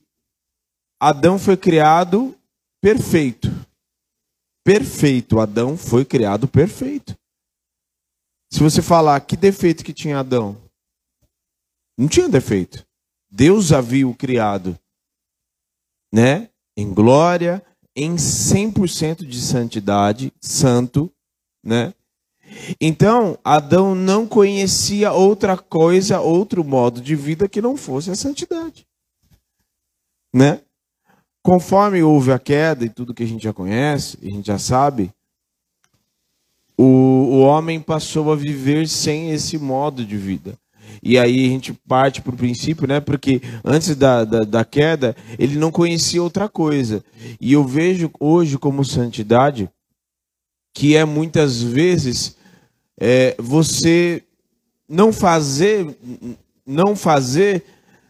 Adão foi criado perfeito. Perfeito. Adão foi criado perfeito. Se você falar que defeito que tinha Adão, não tinha defeito. Deus havia o criado, né? Em glória, em 100% de santidade, santo, né? Então, Adão não conhecia outra coisa, outro modo de vida que não fosse a santidade. Né? Conforme houve a queda e tudo que a gente já conhece, a gente já sabe, o, o homem passou a viver sem esse modo de vida. E aí a gente parte para o princípio, né? Porque antes da, da, da, queda, ele não conhecia outra coisa. E eu vejo hoje como santidade que é muitas vezes é, você não fazer, não fazer,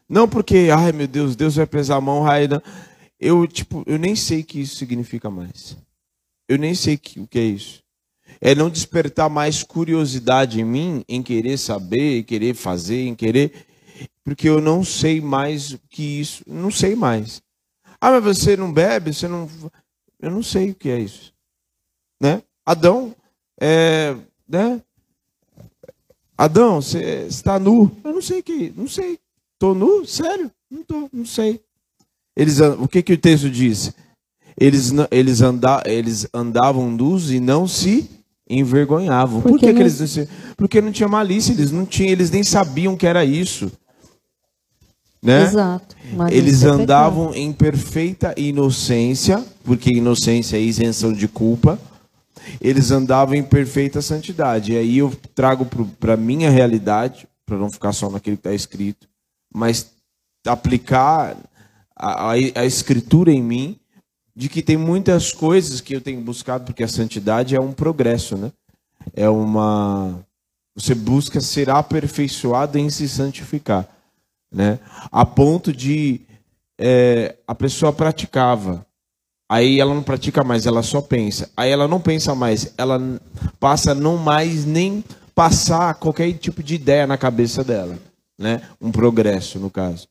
não porque, ai meu Deus, Deus vai pesar a mão, Raida. Eu, tipo, eu nem sei o que isso significa mais. Eu nem sei que, o que é isso é não despertar mais curiosidade em mim, em querer saber, em querer fazer, em querer. Porque eu não sei mais que isso. Não sei mais. Ah, mas você não bebe? Você não. Eu não sei o que é isso. Né? Adão, é, né? Adão, você está nu? Eu não sei o que. Não sei. Estou nu? Sério? Não estou, não sei. Eles, o que, que o texto diz? Eles, eles, anda, eles andavam nus e não se envergonhavam. Por, que, que eles Porque não tinha malícia, eles não tinham, eles nem sabiam que era isso. Né? Exato. Eles andavam em perfeita inocência, porque inocência é isenção de culpa. Eles andavam em perfeita santidade. E aí eu trago para a minha realidade, para não ficar só naquilo que está escrito, mas aplicar a, a, a escritura em mim de que tem muitas coisas que eu tenho buscado, porque a santidade é um progresso, né? É uma. Você busca ser aperfeiçoado em se santificar, né? A ponto de é, a pessoa praticava, aí ela não pratica mais, ela só pensa. Aí ela não pensa mais, ela passa não mais nem passar qualquer tipo de ideia na cabeça dela, né? Um progresso, no caso.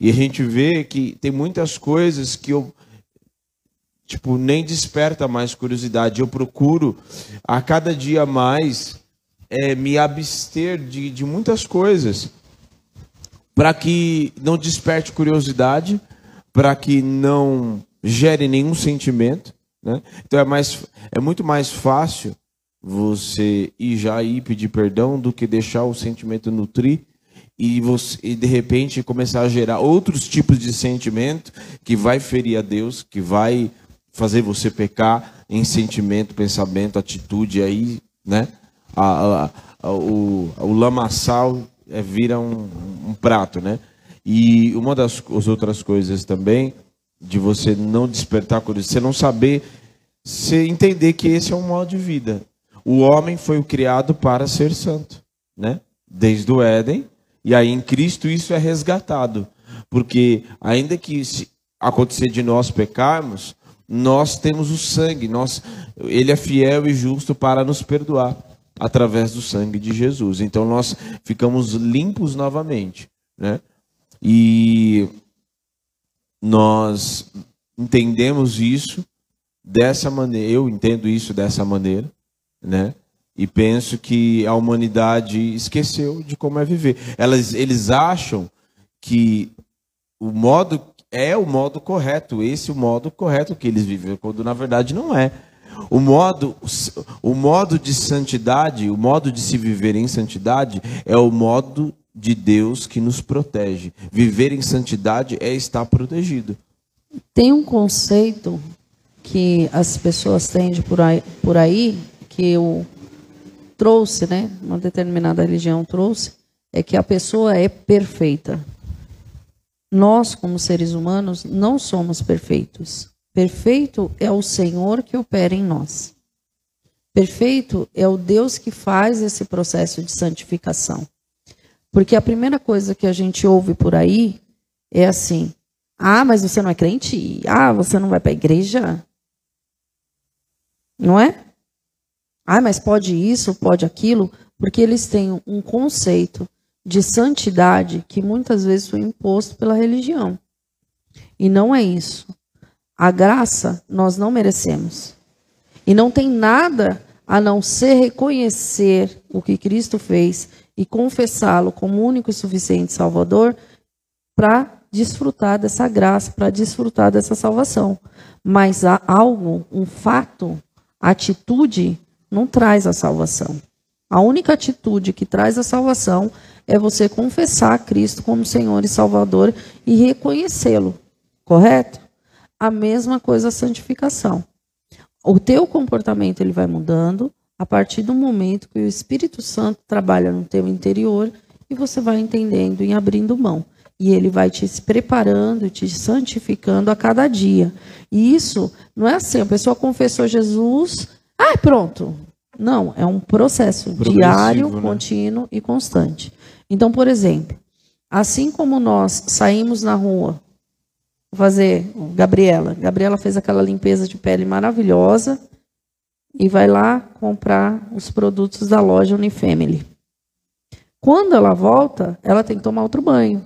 E a gente vê que tem muitas coisas que eu tipo, nem desperta mais curiosidade. Eu procuro a cada dia mais é, me abster de, de muitas coisas para que não desperte curiosidade, para que não gere nenhum sentimento. Né? Então é, mais, é muito mais fácil você ir já ir pedir perdão do que deixar o sentimento nutrir e, você, e de repente começar a gerar outros tipos de sentimento que vai ferir a Deus, que vai fazer você pecar em sentimento, pensamento, atitude, aí, né? A, a, a, o, o lamaçal é, vira um, um, prato, né? E uma das outras coisas também, de você não despertar curiosidade, você não saber você entender que esse é um modo de vida. O homem foi criado para ser santo, né? Desde o Éden, e aí em Cristo isso é resgatado. Porque ainda que acontecer de nós pecarmos, nós temos o sangue, nós, ele é fiel e justo para nos perdoar através do sangue de Jesus. Então nós ficamos limpos novamente, né? E nós entendemos isso dessa maneira, eu entendo isso dessa maneira, né? E penso que a humanidade esqueceu de como é viver. Elas, eles acham que o modo é o modo correto, esse é o modo correto que eles vivem, quando na verdade não é. O modo, o modo de santidade, o modo de se viver em santidade é o modo de Deus que nos protege. Viver em santidade é estar protegido. Tem um conceito que as pessoas têm de por aí, por aí que eu trouxe, né? Uma determinada religião trouxe, é que a pessoa é perfeita. Nós, como seres humanos, não somos perfeitos. Perfeito é o Senhor que opera em nós. Perfeito é o Deus que faz esse processo de santificação. Porque a primeira coisa que a gente ouve por aí é assim: ah, mas você não é crente? Ah, você não vai para a igreja? Não é? Ah, mas pode isso, pode aquilo, porque eles têm um conceito de santidade que muitas vezes foi imposto pela religião. E não é isso. A graça nós não merecemos. E não tem nada a não ser reconhecer o que Cristo fez e confessá-lo como único e suficiente Salvador para desfrutar dessa graça, para desfrutar dessa salvação. Mas há algo, um fato, atitude, não traz a salvação. A única atitude que traz a salvação é você confessar Cristo como Senhor e Salvador e reconhecê-lo. Correto? A mesma coisa a santificação. O teu comportamento ele vai mudando a partir do momento que o Espírito Santo trabalha no teu interior e você vai entendendo e abrindo mão. E ele vai te preparando, te santificando a cada dia. E isso não é assim, a pessoa confessou Jesus, ah, pronto. Não, é um processo diário, né? contínuo e constante. Então, por exemplo, assim como nós saímos na rua fazer, Gabriela, Gabriela fez aquela limpeza de pele maravilhosa e vai lá comprar os produtos da loja Unifamily. Quando ela volta, ela tem que tomar outro banho.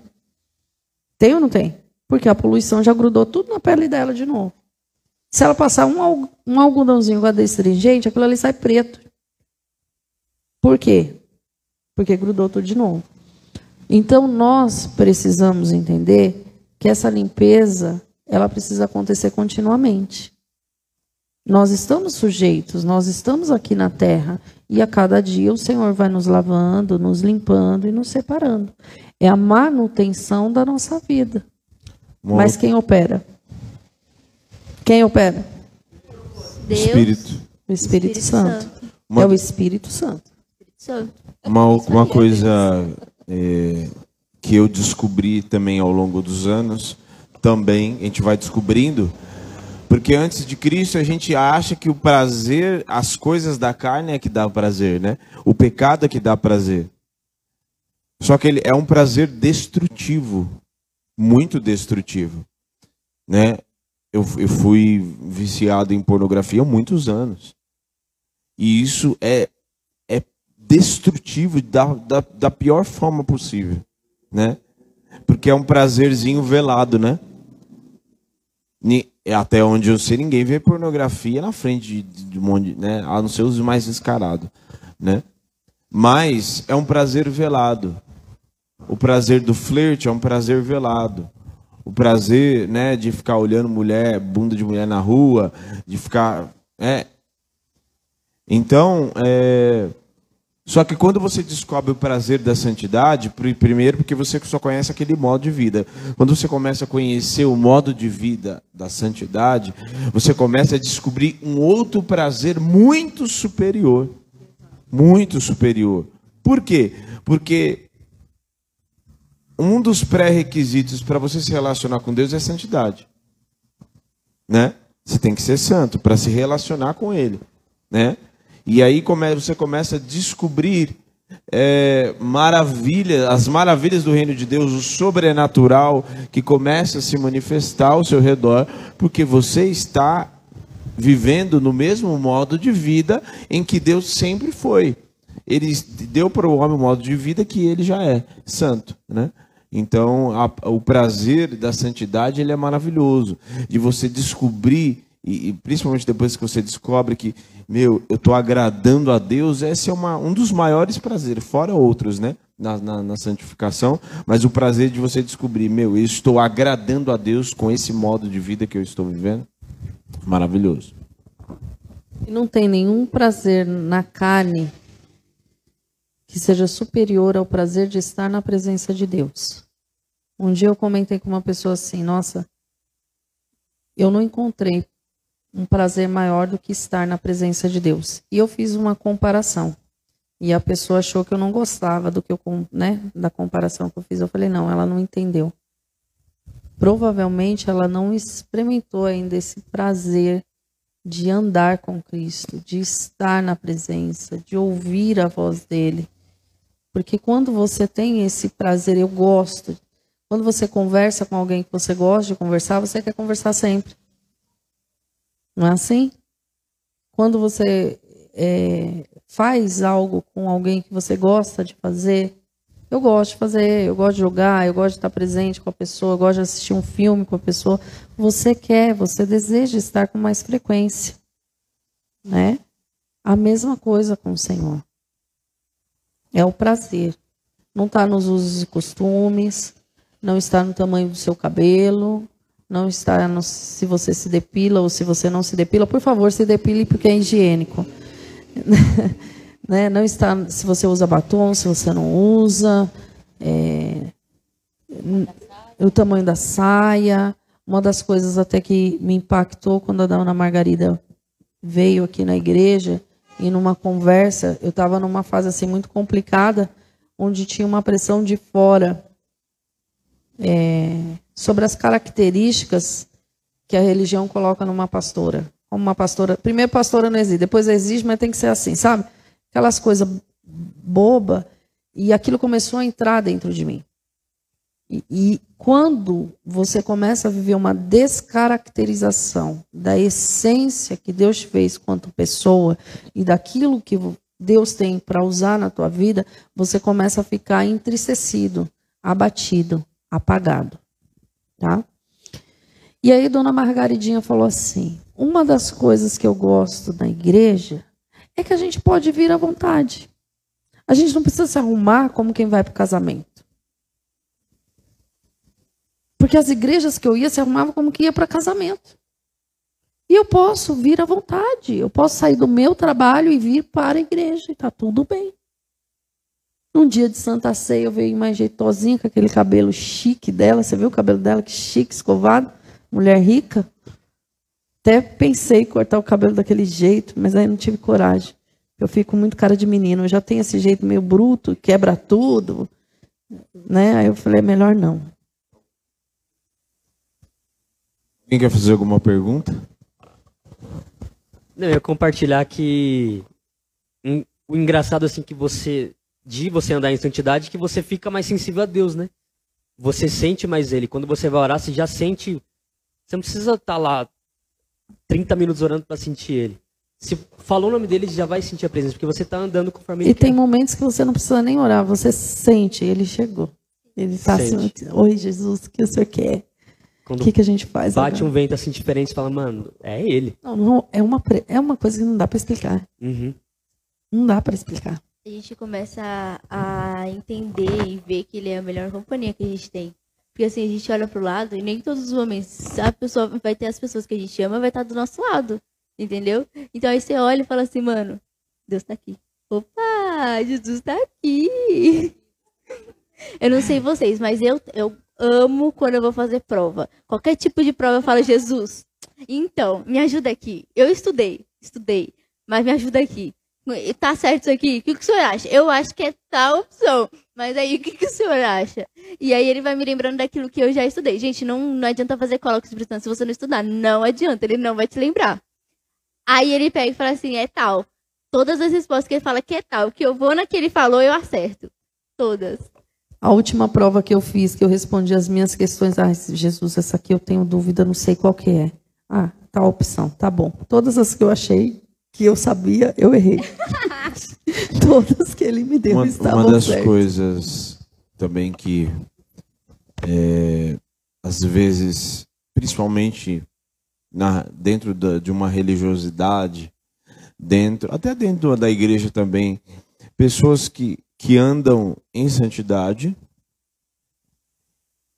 Tem ou não tem? Porque a poluição já grudou tudo na pele dela de novo. Se ela passar um, um algodãozinho com a astringente, aquilo ali sai preto. Por quê? Porque grudou tudo de novo. Então nós precisamos entender que essa limpeza ela precisa acontecer continuamente. Nós estamos sujeitos, nós estamos aqui na terra e a cada dia o Senhor vai nos lavando, nos limpando e nos separando. É a manutenção da nossa vida. Bom. Mas quem opera? Quem opera? Deus. Espírito. O Espírito, Espírito Santo. Santo. Uma, é o Espírito Santo. Uma, uma coisa é, que eu descobri também ao longo dos anos, também a gente vai descobrindo, porque antes de Cristo a gente acha que o prazer, as coisas da carne é que dá prazer, né? O pecado é que dá prazer. Só que ele é um prazer destrutivo, muito destrutivo, né? Eu, eu fui viciado em pornografia há muitos anos. E isso é, destrutivo da, da, da pior forma possível, né? Porque é um prazerzinho velado, né? Até onde eu sei, ninguém vê pornografia na frente de, de um monte, né? A não ser os mais descarados, né? Mas é um prazer velado. O prazer do flerte é um prazer velado. O prazer, né, de ficar olhando mulher, bunda de mulher na rua, de ficar, é. Então, é, só que quando você descobre o prazer da santidade, primeiro porque você só conhece aquele modo de vida. Quando você começa a conhecer o modo de vida da santidade, você começa a descobrir um outro prazer muito superior. Muito superior. Por quê? Porque um dos pré-requisitos para você se relacionar com Deus é santidade. Né? Você tem que ser santo para se relacionar com Ele, né? E aí come, você começa a descobrir é, as maravilhas do reino de Deus, o sobrenatural que começa a se manifestar ao seu redor, porque você está vivendo no mesmo modo de vida em que Deus sempre foi. Ele deu para o homem o modo de vida que ele já é, santo, né? Então, a, o prazer da santidade ele é maravilhoso, de você descobrir e, e, principalmente depois que você descobre que, meu, eu estou agradando a Deus, esse é uma, um dos maiores prazeres, fora outros, né? Na, na, na, santificação, mas o prazer de você descobrir, meu, eu estou agradando a Deus com esse modo de vida que eu estou vivendo, maravilhoso. E não tem nenhum prazer na carne que seja superior ao prazer de estar na presença de Deus. Um dia eu comentei com uma pessoa assim, nossa, eu não encontrei um prazer maior do que estar na presença de Deus. E eu fiz uma comparação. E a pessoa achou que eu não gostava do que eu, né, da comparação que eu fiz. Eu falei, não, ela não entendeu. Provavelmente ela não experimentou ainda esse prazer de andar com Cristo, de estar na presença, de ouvir a voz dele. Porque quando você tem esse prazer, eu gosto. Quando você conversa com alguém que você gosta de conversar, você quer conversar sempre. Não é assim? Quando você é, faz algo com alguém que você gosta de fazer, eu gosto de fazer, eu gosto de jogar, eu gosto de estar presente com a pessoa, eu gosto de assistir um filme com a pessoa. Você quer, você deseja estar com mais frequência. Né? A mesma coisa com o Senhor. É o prazer. Não está nos usos e costumes, não está no tamanho do seu cabelo, não está no, se você se depila ou se você não se depila, por favor, se depile porque é higiênico. né? Não está se você usa batom, se você não usa, é, o tamanho da saia. Uma das coisas até que me impactou quando a dona Margarida veio aqui na igreja e numa conversa, eu estava numa fase assim muito complicada, onde tinha uma pressão de fora. É, sobre as características que a religião coloca numa pastora. Como uma pastora. Primeiro, pastora não existe, depois existe, mas tem que ser assim, sabe? Aquelas coisas boba e aquilo começou a entrar dentro de mim. E, e, quando você começa a viver uma descaracterização da essência que Deus fez quanto pessoa e daquilo que Deus tem para usar na tua vida, você começa a ficar entristecido, abatido, apagado. Tá? E aí Dona Margaridinha falou assim: uma das coisas que eu gosto da igreja é que a gente pode vir à vontade. A gente não precisa se arrumar como quem vai para o casamento. Porque as igrejas que eu ia se arrumavam como que ia para casamento. E eu posso vir à vontade. Eu posso sair do meu trabalho e vir para a igreja. E está tudo bem. Num dia de Santa Ceia, eu veio mais jeitosinha com aquele cabelo chique dela. Você viu o cabelo dela? Que chique, escovado. Mulher rica. Até pensei em cortar o cabelo daquele jeito, mas aí não tive coragem. Eu fico muito cara de menino. Eu já tenho esse jeito meio bruto, quebra tudo. Né? Aí eu falei, é melhor não. Quem quer fazer alguma pergunta? Não, eu ia compartilhar que o engraçado assim que você de você andar em santidade que você fica mais sensível a Deus, né? Você sente mais Ele. Quando você vai orar, você já sente. Você não precisa estar lá 30 minutos orando para sentir Ele. Se falou o nome dele, já vai sentir a presença, porque você está andando conforme ele E tem momentos que você não precisa nem orar, você sente, ele chegou. Ele está assim, oi Jesus, o que o senhor quer? O que, que a gente faz? Bate agora? um vento assim diferente e fala, mano, é ele. Não, não, é, uma, é uma coisa que não dá para explicar. Uhum. Não dá para explicar a gente começa a, entender e ver que ele é a melhor companhia que a gente tem. Porque assim, a gente olha pro lado e nem todos os homens, a pessoa vai ter as pessoas que a gente ama, vai estar do nosso lado. Entendeu? Então aí você olha e fala assim, mano, Deus tá aqui. Opa, Jesus tá aqui. Eu não sei vocês, mas eu, eu amo quando eu vou fazer prova. Qualquer tipo de prova eu falo, Jesus. Então, me ajuda aqui. Eu estudei, estudei, mas me ajuda aqui. Tá certo isso aqui? O que, que o senhor acha? Eu acho que é tal opção. Mas aí, o que, que o senhor acha? E aí ele vai me lembrando daquilo que eu já estudei. Gente, não, não adianta fazer cola com o Espírito Santo se você não estudar. Não adianta, ele não vai te lembrar. Aí ele pega e fala assim, é tal. Todas as respostas que ele fala que é tal, que eu vou na que ele falou, eu acerto. Todas. A última prova que eu fiz, que eu respondi as minhas questões, ah, Jesus, essa aqui eu tenho dúvida, não sei qual que é. Ah, tá a opção, tá bom. Todas as que eu achei que eu sabia, eu errei. Todas que ele me deu Uma, estavam uma das certas. coisas também que é, às vezes, principalmente na, dentro da- de uma religiosidade, dentro, até dentro da igreja também, pessoas que, que andam em santidade,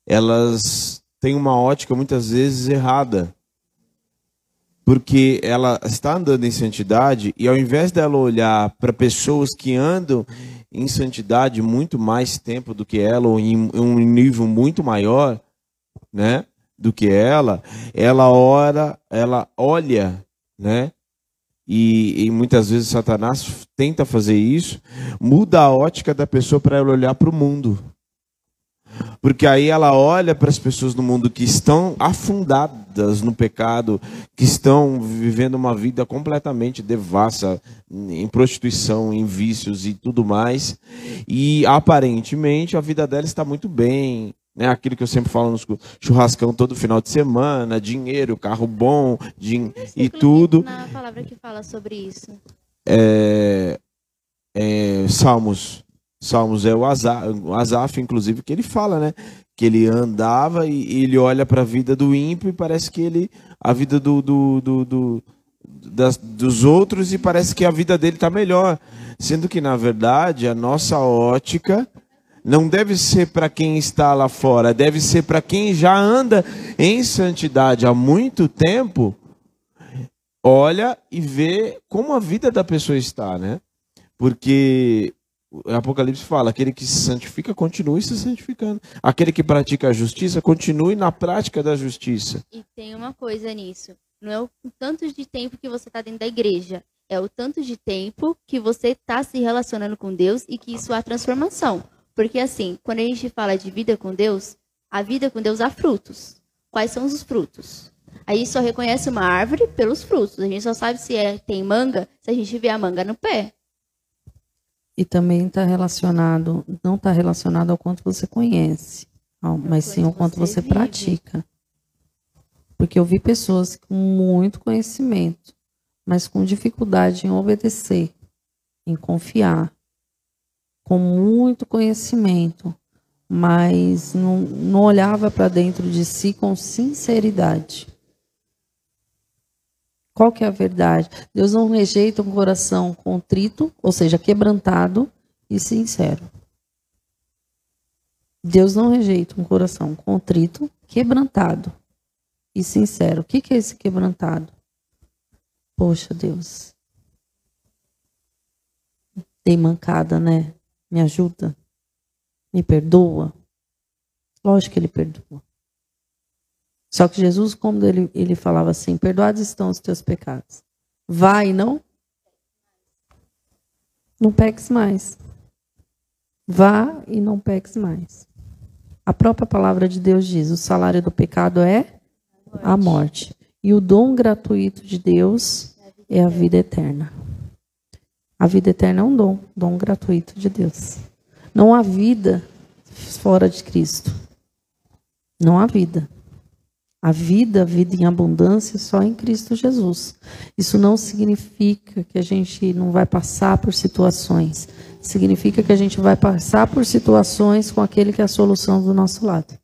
elas têm uma ótica muitas vezes errada. Porque ela está andando em santidade e ao invés dela olhar para pessoas que andam em santidade muito mais tempo do que ela, ou em um nível muito maior, né, do que ela, ela ora, ela olha, né, e, e muitas vezes Satanás tenta fazer isso, muda a ótica da pessoa para ela olhar para o mundo. Porque aí ela olha para as pessoas no mundo que estão afundadas no pecado, que estão vivendo uma vida completamente devassa em prostituição, em vícios e tudo mais, e aparentemente a vida dela está muito bem, né? Aquilo que eu sempre falo no churrascão todo final de semana, dinheiro, carro bom, din e tudo. Na palavra que fala sobre isso. É, é, Salmos. Salmos é o Asaf, inclusive, que ele fala, né? Que ele andava e, e ele olha para a vida do ímpio e parece que ele. a vida do, do, do, do- das- dos outros e parece que a vida dele está melhor. Sendo que, na verdade, a nossa ótica não deve ser para quem está lá fora, deve ser para quem já anda em santidade há muito tempo olha e vê como a vida da pessoa está, né? Porque o Apocalipse fala: aquele que se santifica, continue se santificando. Aquele que pratica a justiça, continue na prática da justiça. E tem uma coisa nisso. Não é o tanto de tempo que você está dentro da igreja. É o tanto de tempo que você está se relacionando com Deus e que isso há transformação. Porque assim, quando a gente fala de vida com Deus, a vida com Deus há frutos. Quais são os frutos? A gente só reconhece uma árvore pelos frutos. A gente só sabe se é, tem manga se a gente vê a manga no pé. E também está relacionado, não está relacionado ao quanto você conhece, ao- mas sim ao quanto você você pratica. Porque eu vi pessoas com muito conhecimento, mas com dificuldade em obedecer, em confiar, com muito conhecimento, mas não, não olhava para dentro de si com sinceridade. Qual que é a verdade? Deus não rejeita um coração contrito, ou seja, quebrantado e sincero. Deus não rejeita um coração contrito, quebrantado e sincero. O que, que é esse quebrantado? Poxa, Deus. Dei mancada, né? Me ajuda. Me perdoa. Lógico que ele perdoa. Só que Jesus, como ele, ele falava assim, perdoados estão os teus pecados. Vai não. Não peques mais. Vá e não peques mais. A própria palavra de Deus diz: o salário do pecado é a morte. E o dom gratuito de Deus é a vida eterna. A vida eterna é um dom, dom gratuito de Deus. Não há vida fora de Cristo. Não há vida. A vida, a vida em abundância, só em Cristo Jesus. Isso não significa que a gente não vai passar por situações. Significa que a gente vai passar por situações com aquele que é a solução do nosso lado.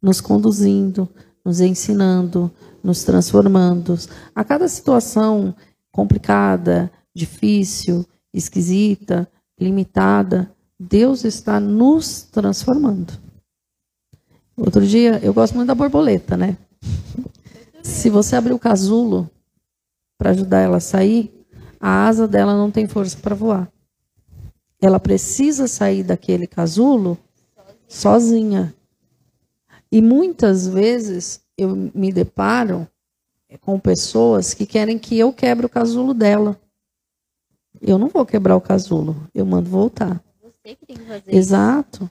Nos conduzindo, nos ensinando, nos transformando. A cada situação complicada, difícil, esquisita, limitada, Deus está nos transformando. Outro dia, eu gosto muito da borboleta, né? Se você abrir o casulo para ajudar ela a sair, a asa dela não tem força para voar. Ela precisa sair daquele casulo sozinha. E muitas vezes eu me deparo com pessoas que querem que eu quebre o casulo dela. Eu não vou quebrar o casulo, eu mando voltar. Você que tem que fazer. Exato.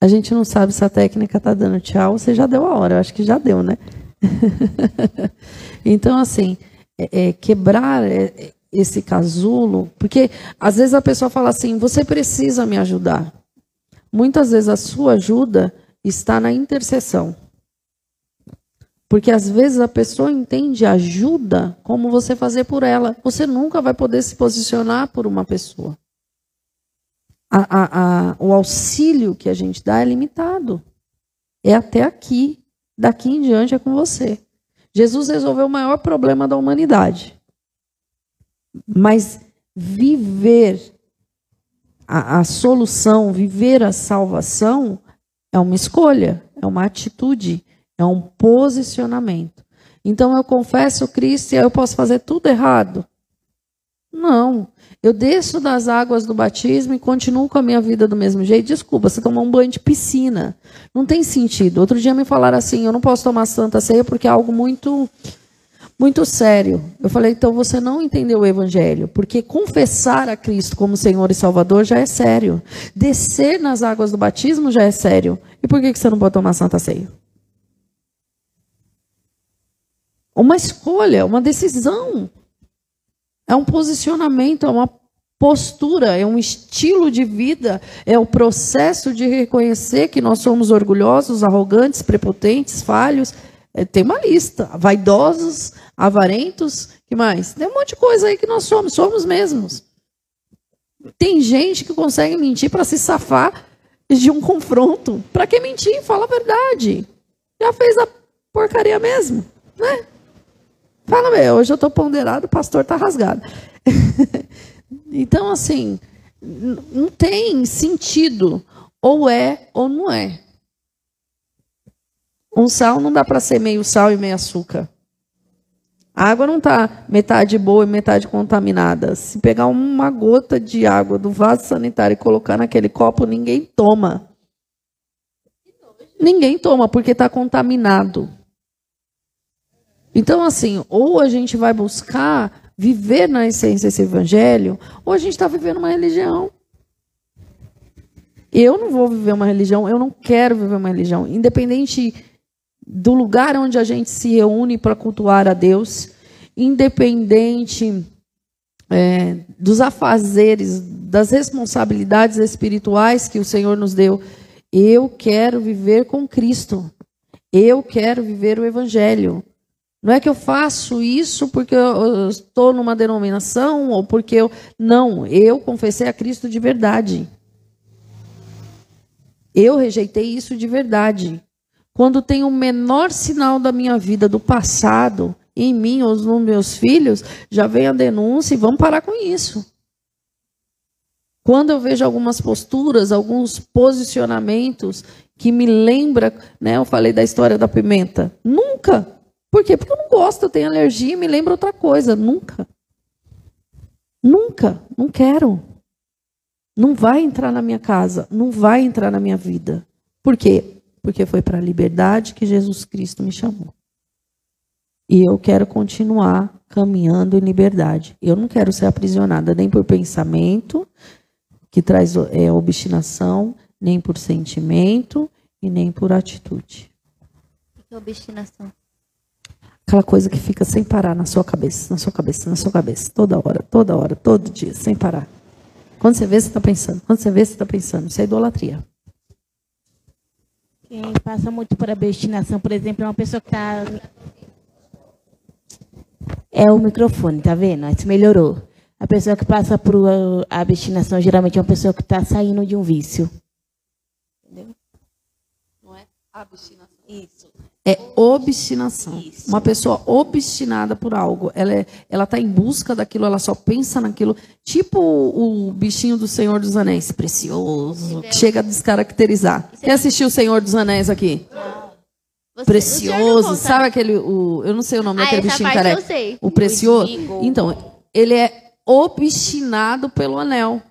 A gente não sabe se a técnica está dando tchau, você já deu a hora, eu acho que já deu, né? então, assim, é, é, quebrar é, esse casulo, porque às vezes a pessoa fala assim: você precisa me ajudar. Muitas vezes a sua ajuda está na intercessão. Porque às vezes a pessoa entende ajuda como você fazer por ela. Você nunca vai poder se posicionar por uma pessoa. A, a, a, o auxílio que a gente dá é limitado. É até aqui. Daqui em diante é com você. Jesus resolveu o maior problema da humanidade. Mas viver a, a solução, viver a salvação, é uma escolha, é uma atitude, é um posicionamento. Então eu confesso Cristo e eu posso fazer tudo errado? Não. Eu desço das águas do batismo e continuo com a minha vida do mesmo jeito. Desculpa, você tomou um banho de piscina. Não tem sentido. Outro dia me falaram assim: eu não posso tomar santa ceia porque é algo muito muito sério. Eu falei, então você não entendeu o evangelho, porque confessar a Cristo como Senhor e Salvador já é sério. Descer nas águas do batismo já é sério. E por que você não pode tomar Santa Ceia? Uma escolha, uma decisão. É um posicionamento, é uma postura, é um estilo de vida, é o processo de reconhecer que nós somos orgulhosos, arrogantes, prepotentes, falhos. É, tem uma lista. Vaidosos, avarentos, que mais? Tem um monte de coisa aí que nós somos, somos mesmos. Tem gente que consegue mentir para se safar de um confronto. Para que mentir? Fala a verdade. Já fez a porcaria mesmo, né? Fala, meu, hoje eu estou ponderado, o pastor está rasgado. então, assim, não tem sentido. Ou é ou não é. Um sal não dá para ser meio sal e meio açúcar. A água não está metade boa e metade contaminada. Se pegar uma gota de água do vaso sanitário e colocar naquele copo, ninguém toma. Ninguém toma porque está contaminado. Então, assim, ou a gente vai buscar viver na essência esse evangelho, ou a gente está vivendo uma religião. Eu não vou viver uma religião, eu não quero viver uma religião. Independente do lugar onde a gente se reúne para cultuar a Deus, independente é, dos afazeres, das responsabilidades espirituais que o Senhor nos deu. Eu quero viver com Cristo. Eu quero viver o Evangelho. Não é que eu faço isso porque eu estou numa denominação ou porque eu. Não, eu confessei a Cristo de verdade. Eu rejeitei isso de verdade. Quando tem o menor sinal da minha vida, do passado, em mim ou nos meus filhos, já vem a denúncia e vamos parar com isso. Quando eu vejo algumas posturas, alguns posicionamentos que me lembra, né, eu falei da história da pimenta. Nunca. Por quê? Porque eu não gosto, eu tenho alergia me lembra outra coisa. Nunca. Nunca. Não quero. Não vai entrar na minha casa, não vai entrar na minha vida. Por quê? porque foi para a liberdade que Jesus Cristo me chamou. E eu quero continuar caminhando em liberdade. Eu não quero ser aprisionada nem por pensamento, que traz é, obstinação, nem por sentimento e nem por atitude. O que é obstinação? Aquela coisa que fica sem parar na sua cabeça, na sua cabeça, na sua cabeça, toda hora, toda hora, todo dia, sem parar. Quando você vê, você está pensando. Quando você vê, você está pensando. Isso é idolatria. Quem passa muito por abstinação, por exemplo, é uma pessoa que está. É o microfone, tá vendo? Isso melhorou. A pessoa que passa por a abstinação geralmente é uma pessoa que está saindo de um vício. Entendeu? Não é abstinação. Isso é obstinação. Uma pessoa obstinada por algo, ela é, ela está em busca daquilo, ela só pensa naquilo, tipo o, o bichinho do Senhor dos Anéis, precioso, que chega a descaracterizar. Quem assistiu o Senhor dos Anéis aqui? Você, precioso, sabe aquele, o, eu não sei o nome ah, daquele bichinho careca. O precioso. Então, ele é obstinado pelo anel.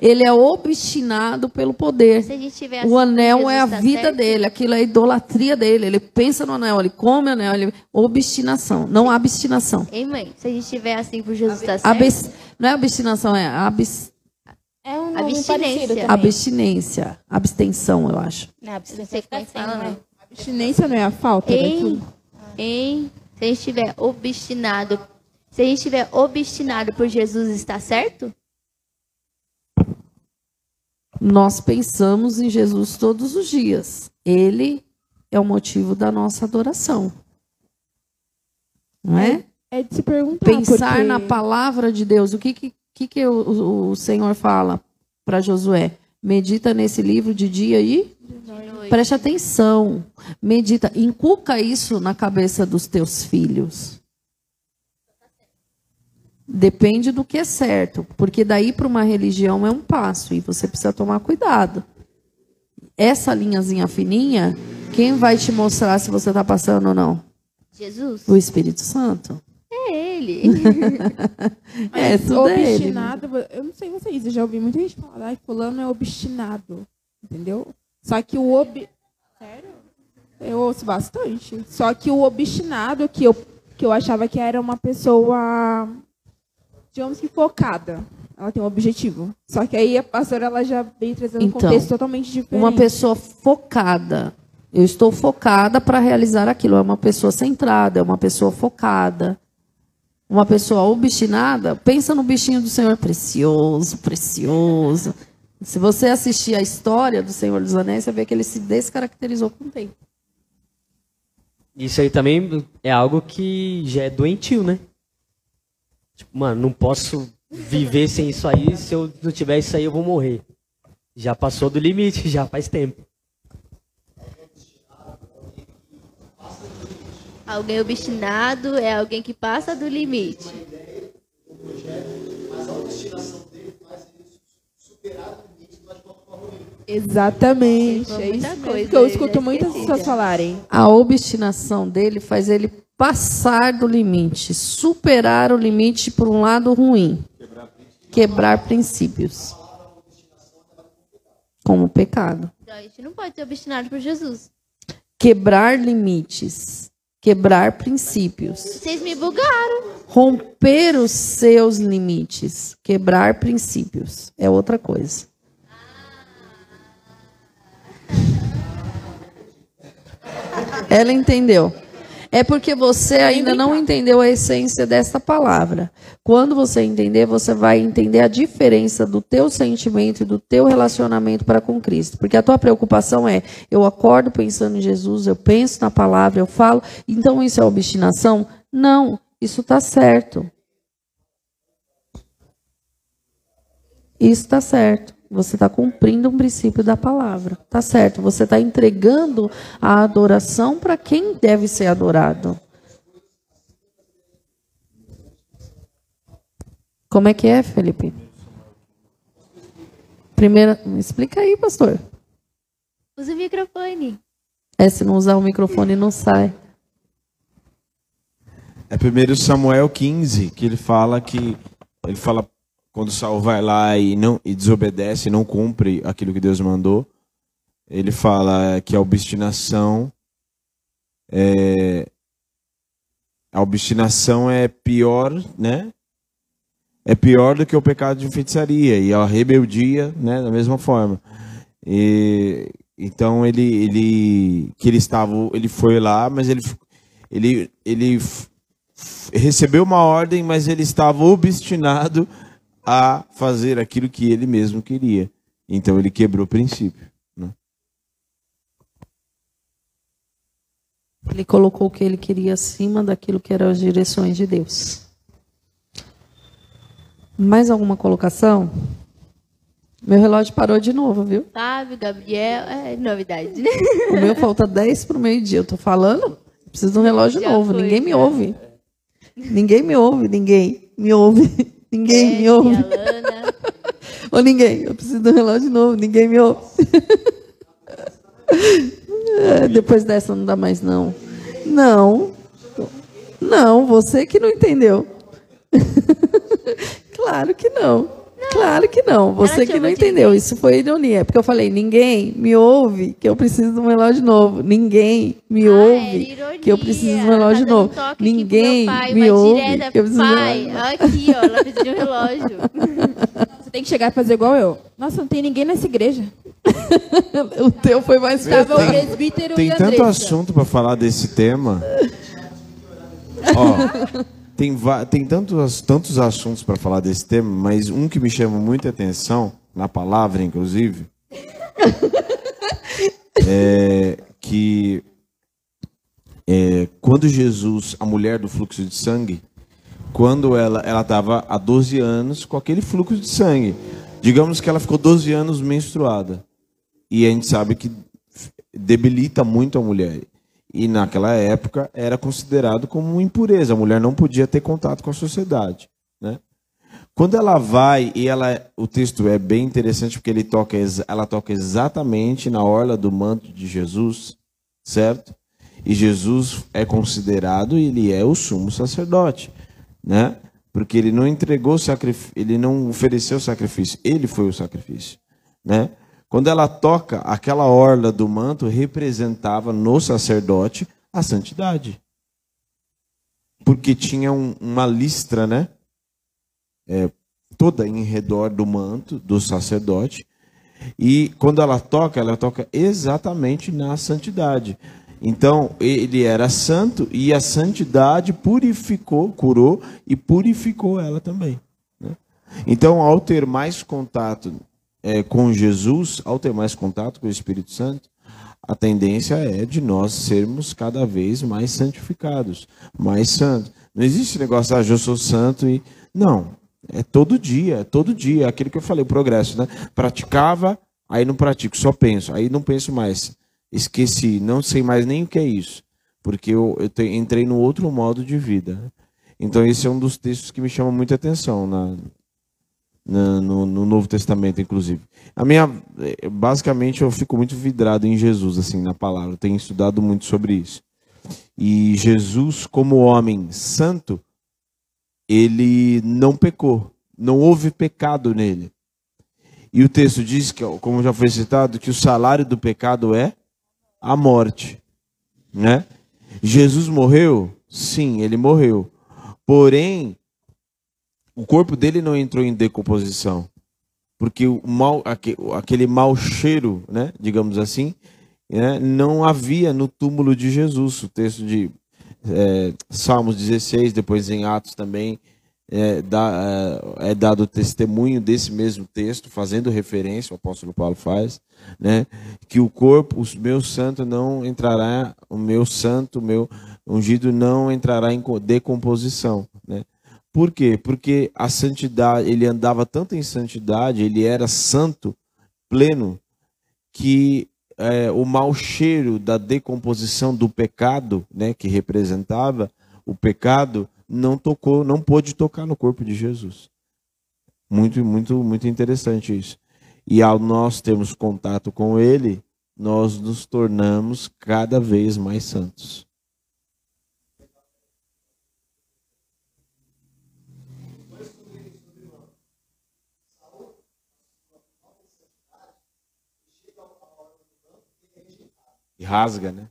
Ele é obstinado pelo poder. Assim, o anel é a tá vida certo? dele, aquilo é a idolatria dele. Ele pensa no anel, ele come o anel, ele... obstinação, não abstinação. Ei, mãe, se a gente estiver assim por Jesus está certo? Não é obstinação, é abs... um nome Abstinência. Abstinência. Abstenção, eu acho. Não, abstinência fica que é? né? Abstinência não é a falta Em, daquilo? em, se a gente estiver obstinado, se a gente estiver obstinado por Jesus, está certo? Nós pensamos em Jesus todos os dias. Ele é o motivo da nossa adoração. Não é? É de se perguntar. Pensar porque- na palavra de Deus. O que, que, que, que o, o- o Senhor fala para Josué? Medita nesse livro de dia e preste atenção. Medita, inculca isso na cabeça dos teus filhos. Depende do que é certo, porque daí para uma religião é um passo e você precisa tomar cuidado. Essa linhazinha fininha, quem vai te mostrar se você está passando ou não? Jesus? O Espírito Santo. É ele. É, tudo é ele. obstinado, eu não sei vocês, eu já ouvi muita gente falar, ai, fulano é obstinado, entendeu? Só que o ob... Sério? Eu ouço bastante. Só que o obstinado, que eu, que eu achava que era uma pessoa, digamos que focada. Ela tem um objetivo. Só que aí a pastora, ela já veio trazendo um Então, contexto totalmente diferente. Uma pessoa focada. Eu estou focada para realizar aquilo. É uma pessoa centrada, é uma pessoa focada. Uma pessoa obstinada, pensa no bichinho do Senhor precioso, precioso. Se você assistir a história do Senhor dos Anéis, você vê que ele se descaracterizou com o tempo. Isso aí também é algo que já é doentio, né? Tipo, mano, não posso viver sem isso aí. Se eu não tiver isso aí, eu vou morrer. Já passou do limite, já faz tempo. alguém obstinado é alguém que passa do limite. Exatamente. É isso coisa, que eu eu escuto já muitas pessoas falarem. A obstinação dele faz ele passar do limite, superar o limite por um lado ruim, quebrar princípios, como pecado. Então a gente não pode ser obstinado por Jesus. Quebrar limites, quebrar princípios, Vocês me bugaram. romper os seus limites, quebrar princípios é outra coisa. Ela entendeu. É porque você ainda não entendeu a essência dessa palavra. Quando você entender, você vai entender a diferença do teu sentimento e do teu relacionamento para com Cristo. Porque a tua preocupação é, eu acordo pensando em Jesus, eu penso na palavra, eu falo, então isso é obstinação? Não, isso está certo. Isso está certo. Você está cumprindo um princípio da palavra. Está certo. Você está entregando a adoração para quem deve ser adorado. Como é que é, Felipe? Primeira, explica aí, pastor. Usa o microfone. É, se não usar o microfone, não sai. É 1 Samuel 15 que ele fala que ele fala quando Saul vai lá e não e desobedece, não cumpre aquilo que Deus mandou, ele fala que a obstinação é a obstinação é pior, né? É pior do que o pecado de feitiçaria e a rebeldia, né, da mesma forma. E então ele ele que ele estava, ele foi lá, mas ele ele ele recebeu uma ordem, mas ele estava obstinado a fazer aquilo que ele mesmo queria. Então ele quebrou o princípio. né? Ele colocou o que ele queria acima daquilo que eram as direções de Deus. Mais alguma colocação? Meu relógio parou de novo, viu? Fábio, Gabriel, é novidade, né? O meu falta 10 para o meio-dia. Eu tô falando? Preciso de um relógio Já novo. foi, ninguém me já. ouve. Ninguém me ouve, ninguém me ouve. Ninguém me ouve. Ô, ninguém. Eu preciso de um relógio novo. Ninguém me ouve. É, Depois dessa não dá mais, não. Não. Não, você que não entendeu. claro que não. Claro que não. Você Ela que não de entendeu. Isso foi ironia. Porque eu falei, ninguém me ouve que eu preciso de um relógio novo. Ninguém me Ah, ouve era que eu preciso de um relógio Tá novo. Ninguém pai, me ouve direta, que eu preciso de um pai, relógio novo. aqui, ó, ela precisa de um relógio. Você Tem que chegar e fazer igual eu. Nossa, não tem ninguém nessa igreja. o teu foi mais Estava o Tem- presbítero Tem e tanto assunto para falar desse tema. Ó, tem, tem tantos, tantos assuntos para falar desse tema, mas um que me chama muita atenção, na palavra inclusive, é que é, quando Jesus, a mulher do fluxo de sangue, quando ela ela estava há 12 anos com aquele fluxo de sangue, digamos que ela ficou 12 anos menstruada. E a gente sabe que debilita muito a mulher. E naquela época era considerado como uma impureza. A mulher não podia ter contato com a sociedade. Né? Quando ela vai, e ela, o texto é bem interessante porque ele toca, ela toca exatamente na orla do manto de Jesus, certo? E Jesus é considerado, ele é o sumo sacerdote, né? Porque ele não entregou sacrifício, ele não ofereceu sacrifício, ele foi o sacrifício, né? Quando ela toca aquela orla do manto, representava no sacerdote a santidade. Porque tinha um- uma listra, né? É, toda em redor do manto do sacerdote. E quando ela toca, ela toca exatamente na santidade. Então, ele era santo e a santidade purificou, curou e purificou ela também. né? Então, ao ter mais contato é, com Jesus, ao ter mais contato com o Espírito Santo, a tendência é de nós sermos cada vez mais santificados, mais santos. Não existe negócio, ah, eu sou santo e. Não. É todo dia, é todo dia. É Aquilo que eu falei, o progresso, né? Praticava, aí não pratico, só penso, aí não penso mais. Esqueci, não sei mais nem o que é isso, porque eu, eu te- entrei no outro modo de vida. Então, esse é um dos textos que me chama muita atenção na, no, no Novo Testamento, inclusive. A minha, eh, basicamente, eu fico muito vidrado em Jesus, assim, na palavra. Eu tenho estudado muito sobre isso. E Jesus, como homem santo, ele não pecou, não houve pecado nele. E o texto diz que, como já foi citado, que o salário do pecado é a morte, né? Jesus morreu? Sim, ele morreu. Porém, o corpo dele não entrou em decomposição, porque o mal, aque- aquele mau cheiro, né, digamos assim, né, não havia no túmulo de Jesus. O texto de é, Salmos 16, depois em Atos também, é, dá- é, é dado testemunho desse mesmo texto, fazendo referência, o apóstolo Paulo faz, né, que o corpo, o meu santo não entrará, o meu santo, o meu ungido não entrará em co- decomposição? Por quê? Porque a santidade, ele andava tanto em santidade, ele era santo, pleno, que é, o mau cheiro da decomposição do pecado, né, que representava o pecado, não tocou, não pôde tocar no corpo de Jesus. Muito, muito, muito interessante isso. E ao nós termos contato com Ele, nós nos tornamos cada vez mais santos. E rasga, né?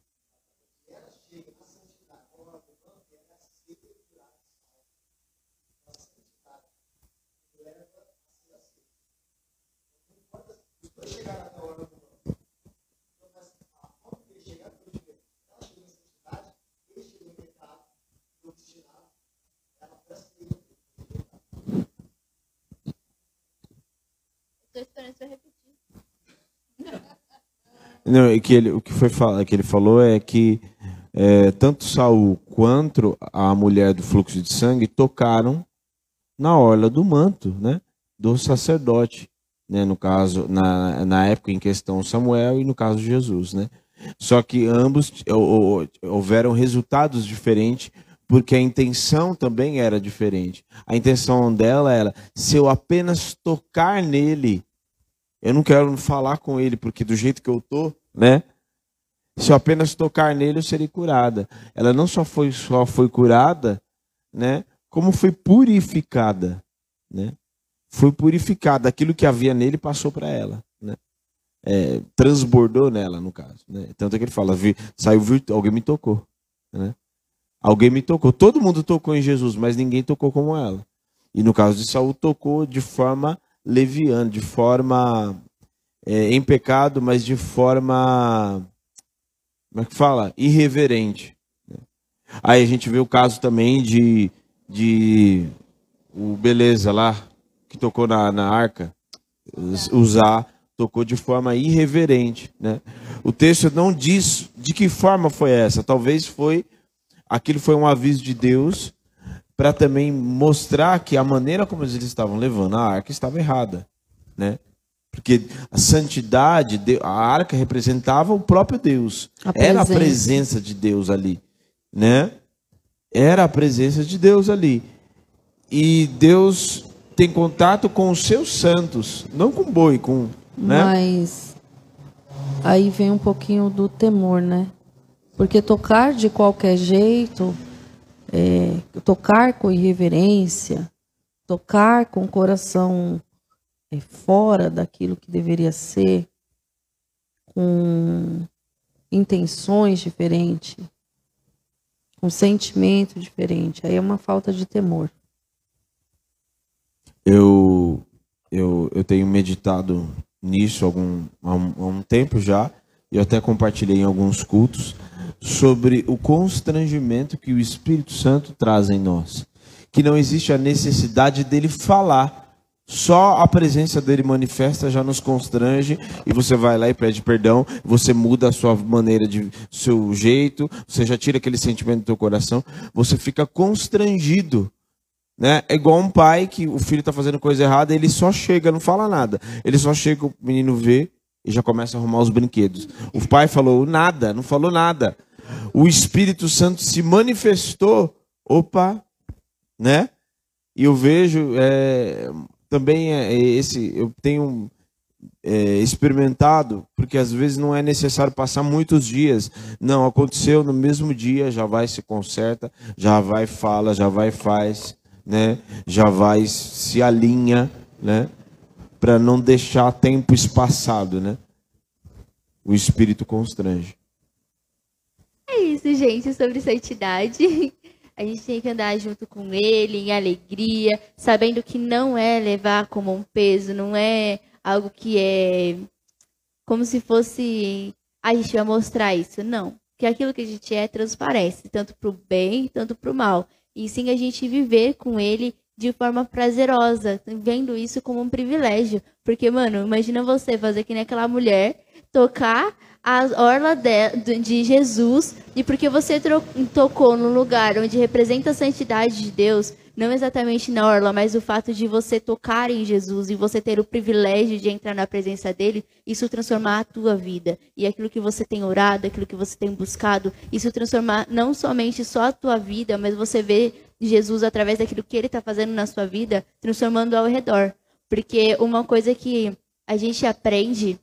Não, é que ele, o que foi que ele falou é que é, tanto Saul quanto a mulher do fluxo de sangue tocaram na orla do manto, né, do sacerdote, né, no caso na, na época em questão Samuel e no caso Jesus, né. Só que ambos hou- hou- houveram resultados diferentes porque a intenção também era diferente. A intenção dela era se eu apenas tocar nele eu não quero falar com ele, porque do jeito que eu tô, né? Se eu apenas tocar nele, eu serei curada. Ela não só foi, só foi curada, né? Como foi purificada, né? Foi purificada. Aquilo que havia nele passou para ela, né? É, transbordou nela, no caso. Né? Tanto é que ele fala, saiu alguém me tocou, né? Alguém me tocou. Todo mundo tocou em Jesus, mas ninguém tocou como ela. E no caso de Saul, tocou de forma leviana, de forma é, em pecado, mas de forma como é que fala? Irreverente. Aí a gente vê o caso também de, de o Beleza lá, que tocou na, na arca, usar, tocou de forma irreverente. Né? O texto não diz de que forma foi essa. Talvez foi aquilo foi um aviso de Deus para também mostrar que a maneira como eles estavam levando a arca estava errada, né? Porque a santidade, a arca representava o próprio Deus. A Era a presença de Deus ali, né? Era a presença de Deus ali. E Deus tem contato com os seus santos, não com boi, com, né? Mas aí vem um pouquinho do temor, né? Porque tocar de qualquer jeito, é, tocar com irreverência, tocar com o coração é, fora daquilo que deveria ser, com intenções diferentes, com sentimento diferente, aí é uma falta de temor. Eu, eu, eu tenho meditado nisso algum, há, um, há um tempo já, eu até compartilhei em alguns cultos, sobre o constrangimento que o Espírito Santo traz em nós. Que não existe a necessidade dele falar. Só a presença dele manifesta já nos constrange e você vai lá e pede perdão, você muda a sua maneira de seu jeito, você já tira aquele sentimento do teu coração, você fica constrangido. Né? É igual um pai que o filho está fazendo coisa errada, ele só chega, não fala nada. Ele só chega, o menino vê e já começa a arrumar os brinquedos. O pai falou nada, não falou nada o Espírito Santo se manifestou, opa, né? E eu vejo é, também é, é, esse, eu tenho é, experimentado, porque às vezes não é necessário passar muitos dias. Não, aconteceu no mesmo dia, já vai se conserta, já vai fala, já vai faz, né? Já vai se alinha, né? Para não deixar tempo espaçado, né? O espírito constrange. É isso, gente, sobre santidade. A gente tem que andar junto com ele, em alegria, sabendo que não é levar como um peso, não é algo que é como se fosse a gente vai mostrar isso. Não. Que aquilo que a gente é transparece, tanto para o bem, tanto para o mal. E sim a gente viver com ele de forma prazerosa, vendo isso como um privilégio. Porque, mano, imagina você fazer que nem aquela mulher, tocar a orla de, de Jesus e porque você tocou no lugar onde representa a santidade de Deus, não exatamente na orla, mas o fato de você tocar em Jesus e você ter o privilégio de entrar na presença dele, isso transformar a tua vida. E aquilo que você tem orado, aquilo que você tem buscado, isso transformar não somente só a tua vida, mas você vê Jesus através daquilo que ele está fazendo na sua vida, transformando ao redor. Porque uma coisa que a gente aprende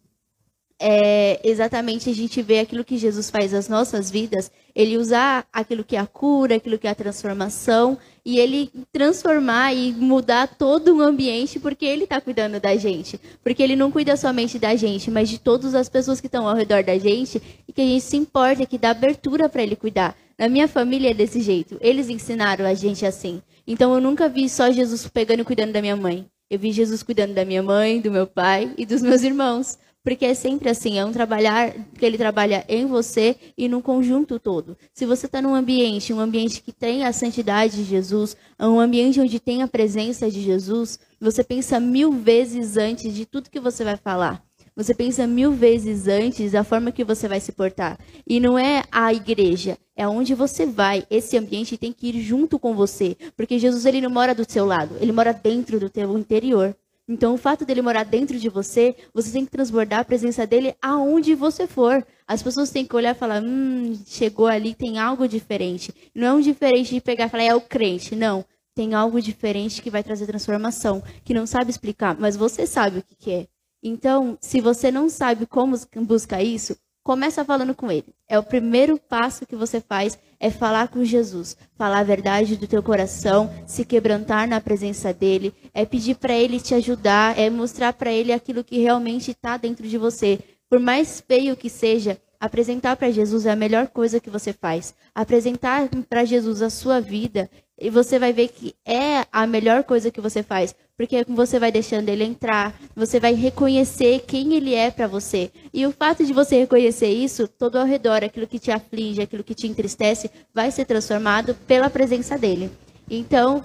é exatamente a gente vê aquilo que Jesus faz nas nossas vidas, ele usar aquilo que é a cura, aquilo que é a transformação, e ele transformar e mudar todo o ambiente porque ele está cuidando da gente. Porque ele não cuida somente da gente, mas de todas as pessoas que estão ao redor da gente e que a gente se importa, que dá abertura para ele cuidar. Na minha família é desse jeito. Eles ensinaram a gente assim. Então eu nunca vi só Jesus pegando e cuidando da minha mãe. Eu vi Jesus cuidando da minha mãe, do meu pai e dos meus irmãos. Porque é sempre assim, é um trabalhar que ele trabalha em você e no conjunto todo. Se você está num ambiente, um ambiente que tem a santidade de Jesus, um ambiente onde tem a presença de Jesus, você pensa mil vezes antes de tudo que você vai falar. Você pensa mil vezes antes da forma que você vai se portar. E não é a igreja, é onde você vai. Esse ambiente tem que ir junto com você. Porque Jesus ele não mora do seu lado, ele mora dentro do teu interior. Então, o fato dele morar dentro de você, você tem que transbordar a presença dele aonde você for. As pessoas têm que olhar e falar: hum, chegou ali, tem algo diferente. Não é um diferente de pegar e falar, é o crente. Não. Tem algo diferente que vai trazer transformação, que não sabe explicar, mas você sabe o que, que é. Então, se você não sabe como buscar isso, Começa falando com ele. É o primeiro passo que você faz, é falar com Jesus, falar a verdade do teu coração, se quebrantar na presença dele, é pedir para ele te ajudar, é mostrar para ele aquilo que realmente está dentro de você. Por mais feio que seja, apresentar para Jesus é a melhor coisa que você faz. Apresentar para Jesus a sua vida e você vai ver que é a melhor coisa que você faz, Porque você vai deixando ele entrar, você vai reconhecer quem ele é para você. E o fato de você reconhecer isso, todo ao redor, aquilo que te aflige, aquilo que te entristece, vai ser transformado pela presença dele. Então,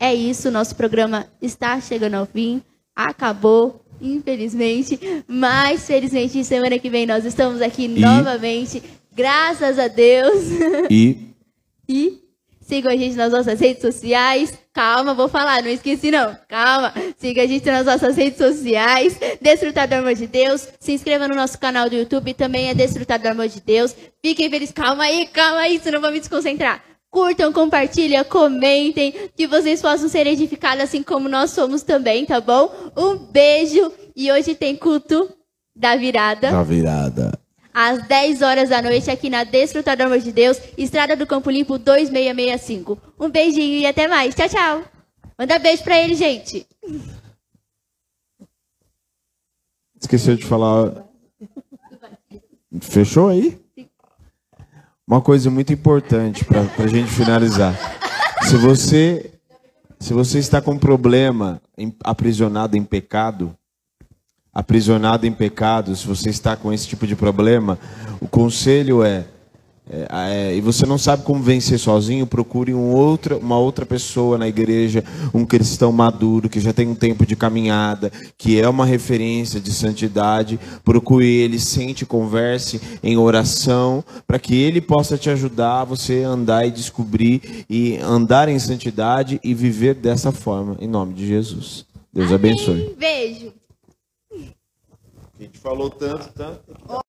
é isso, nosso programa está chegando ao fim, acabou, infelizmente, mas felizmente semana que vem nós estamos aqui E- novamente, graças a Deus. E E sigam a gente nas nossas redes sociais. Calma, vou falar, não esqueci não. Calma. Siga a gente nas nossas redes sociais. Desfrutar do amor de Deus. Se inscreva no nosso canal do YouTube, também é Desfrutar do amor de Deus. Fiquem felizes. Calma aí, calma aí, senão vou me desconcentrar. Curtam, compartilhem, comentem, que vocês possam ser edificados assim como nós somos também, tá bom? Um beijo. E hoje tem culto da virada da virada. Às 10 horas da noite aqui na Desfrutar do Amor de Deus, Estrada do Campo Limpo 2665. Um beijinho e até mais. Tchau, tchau. Manda beijo pra ele, gente. Esqueceu de falar. Fechou aí? Uma coisa muito importante para a gente finalizar. Se você, se você está com problema em- aprisionado em pecado, aprisionado em pecado, se você está com esse tipo de problema, o conselho é, é, é, e você não sabe como vencer sozinho, procure um outra, uma outra pessoa na igreja, um cristão maduro que já tem um tempo de caminhada, que é uma referência de santidade. Procure ele, sente, converse em oração, para que ele possa te ajudar a você andar e descobrir e andar em santidade e viver dessa forma, em nome de Jesus. Deus abençoe. Beijo. Falou tanto, tanto.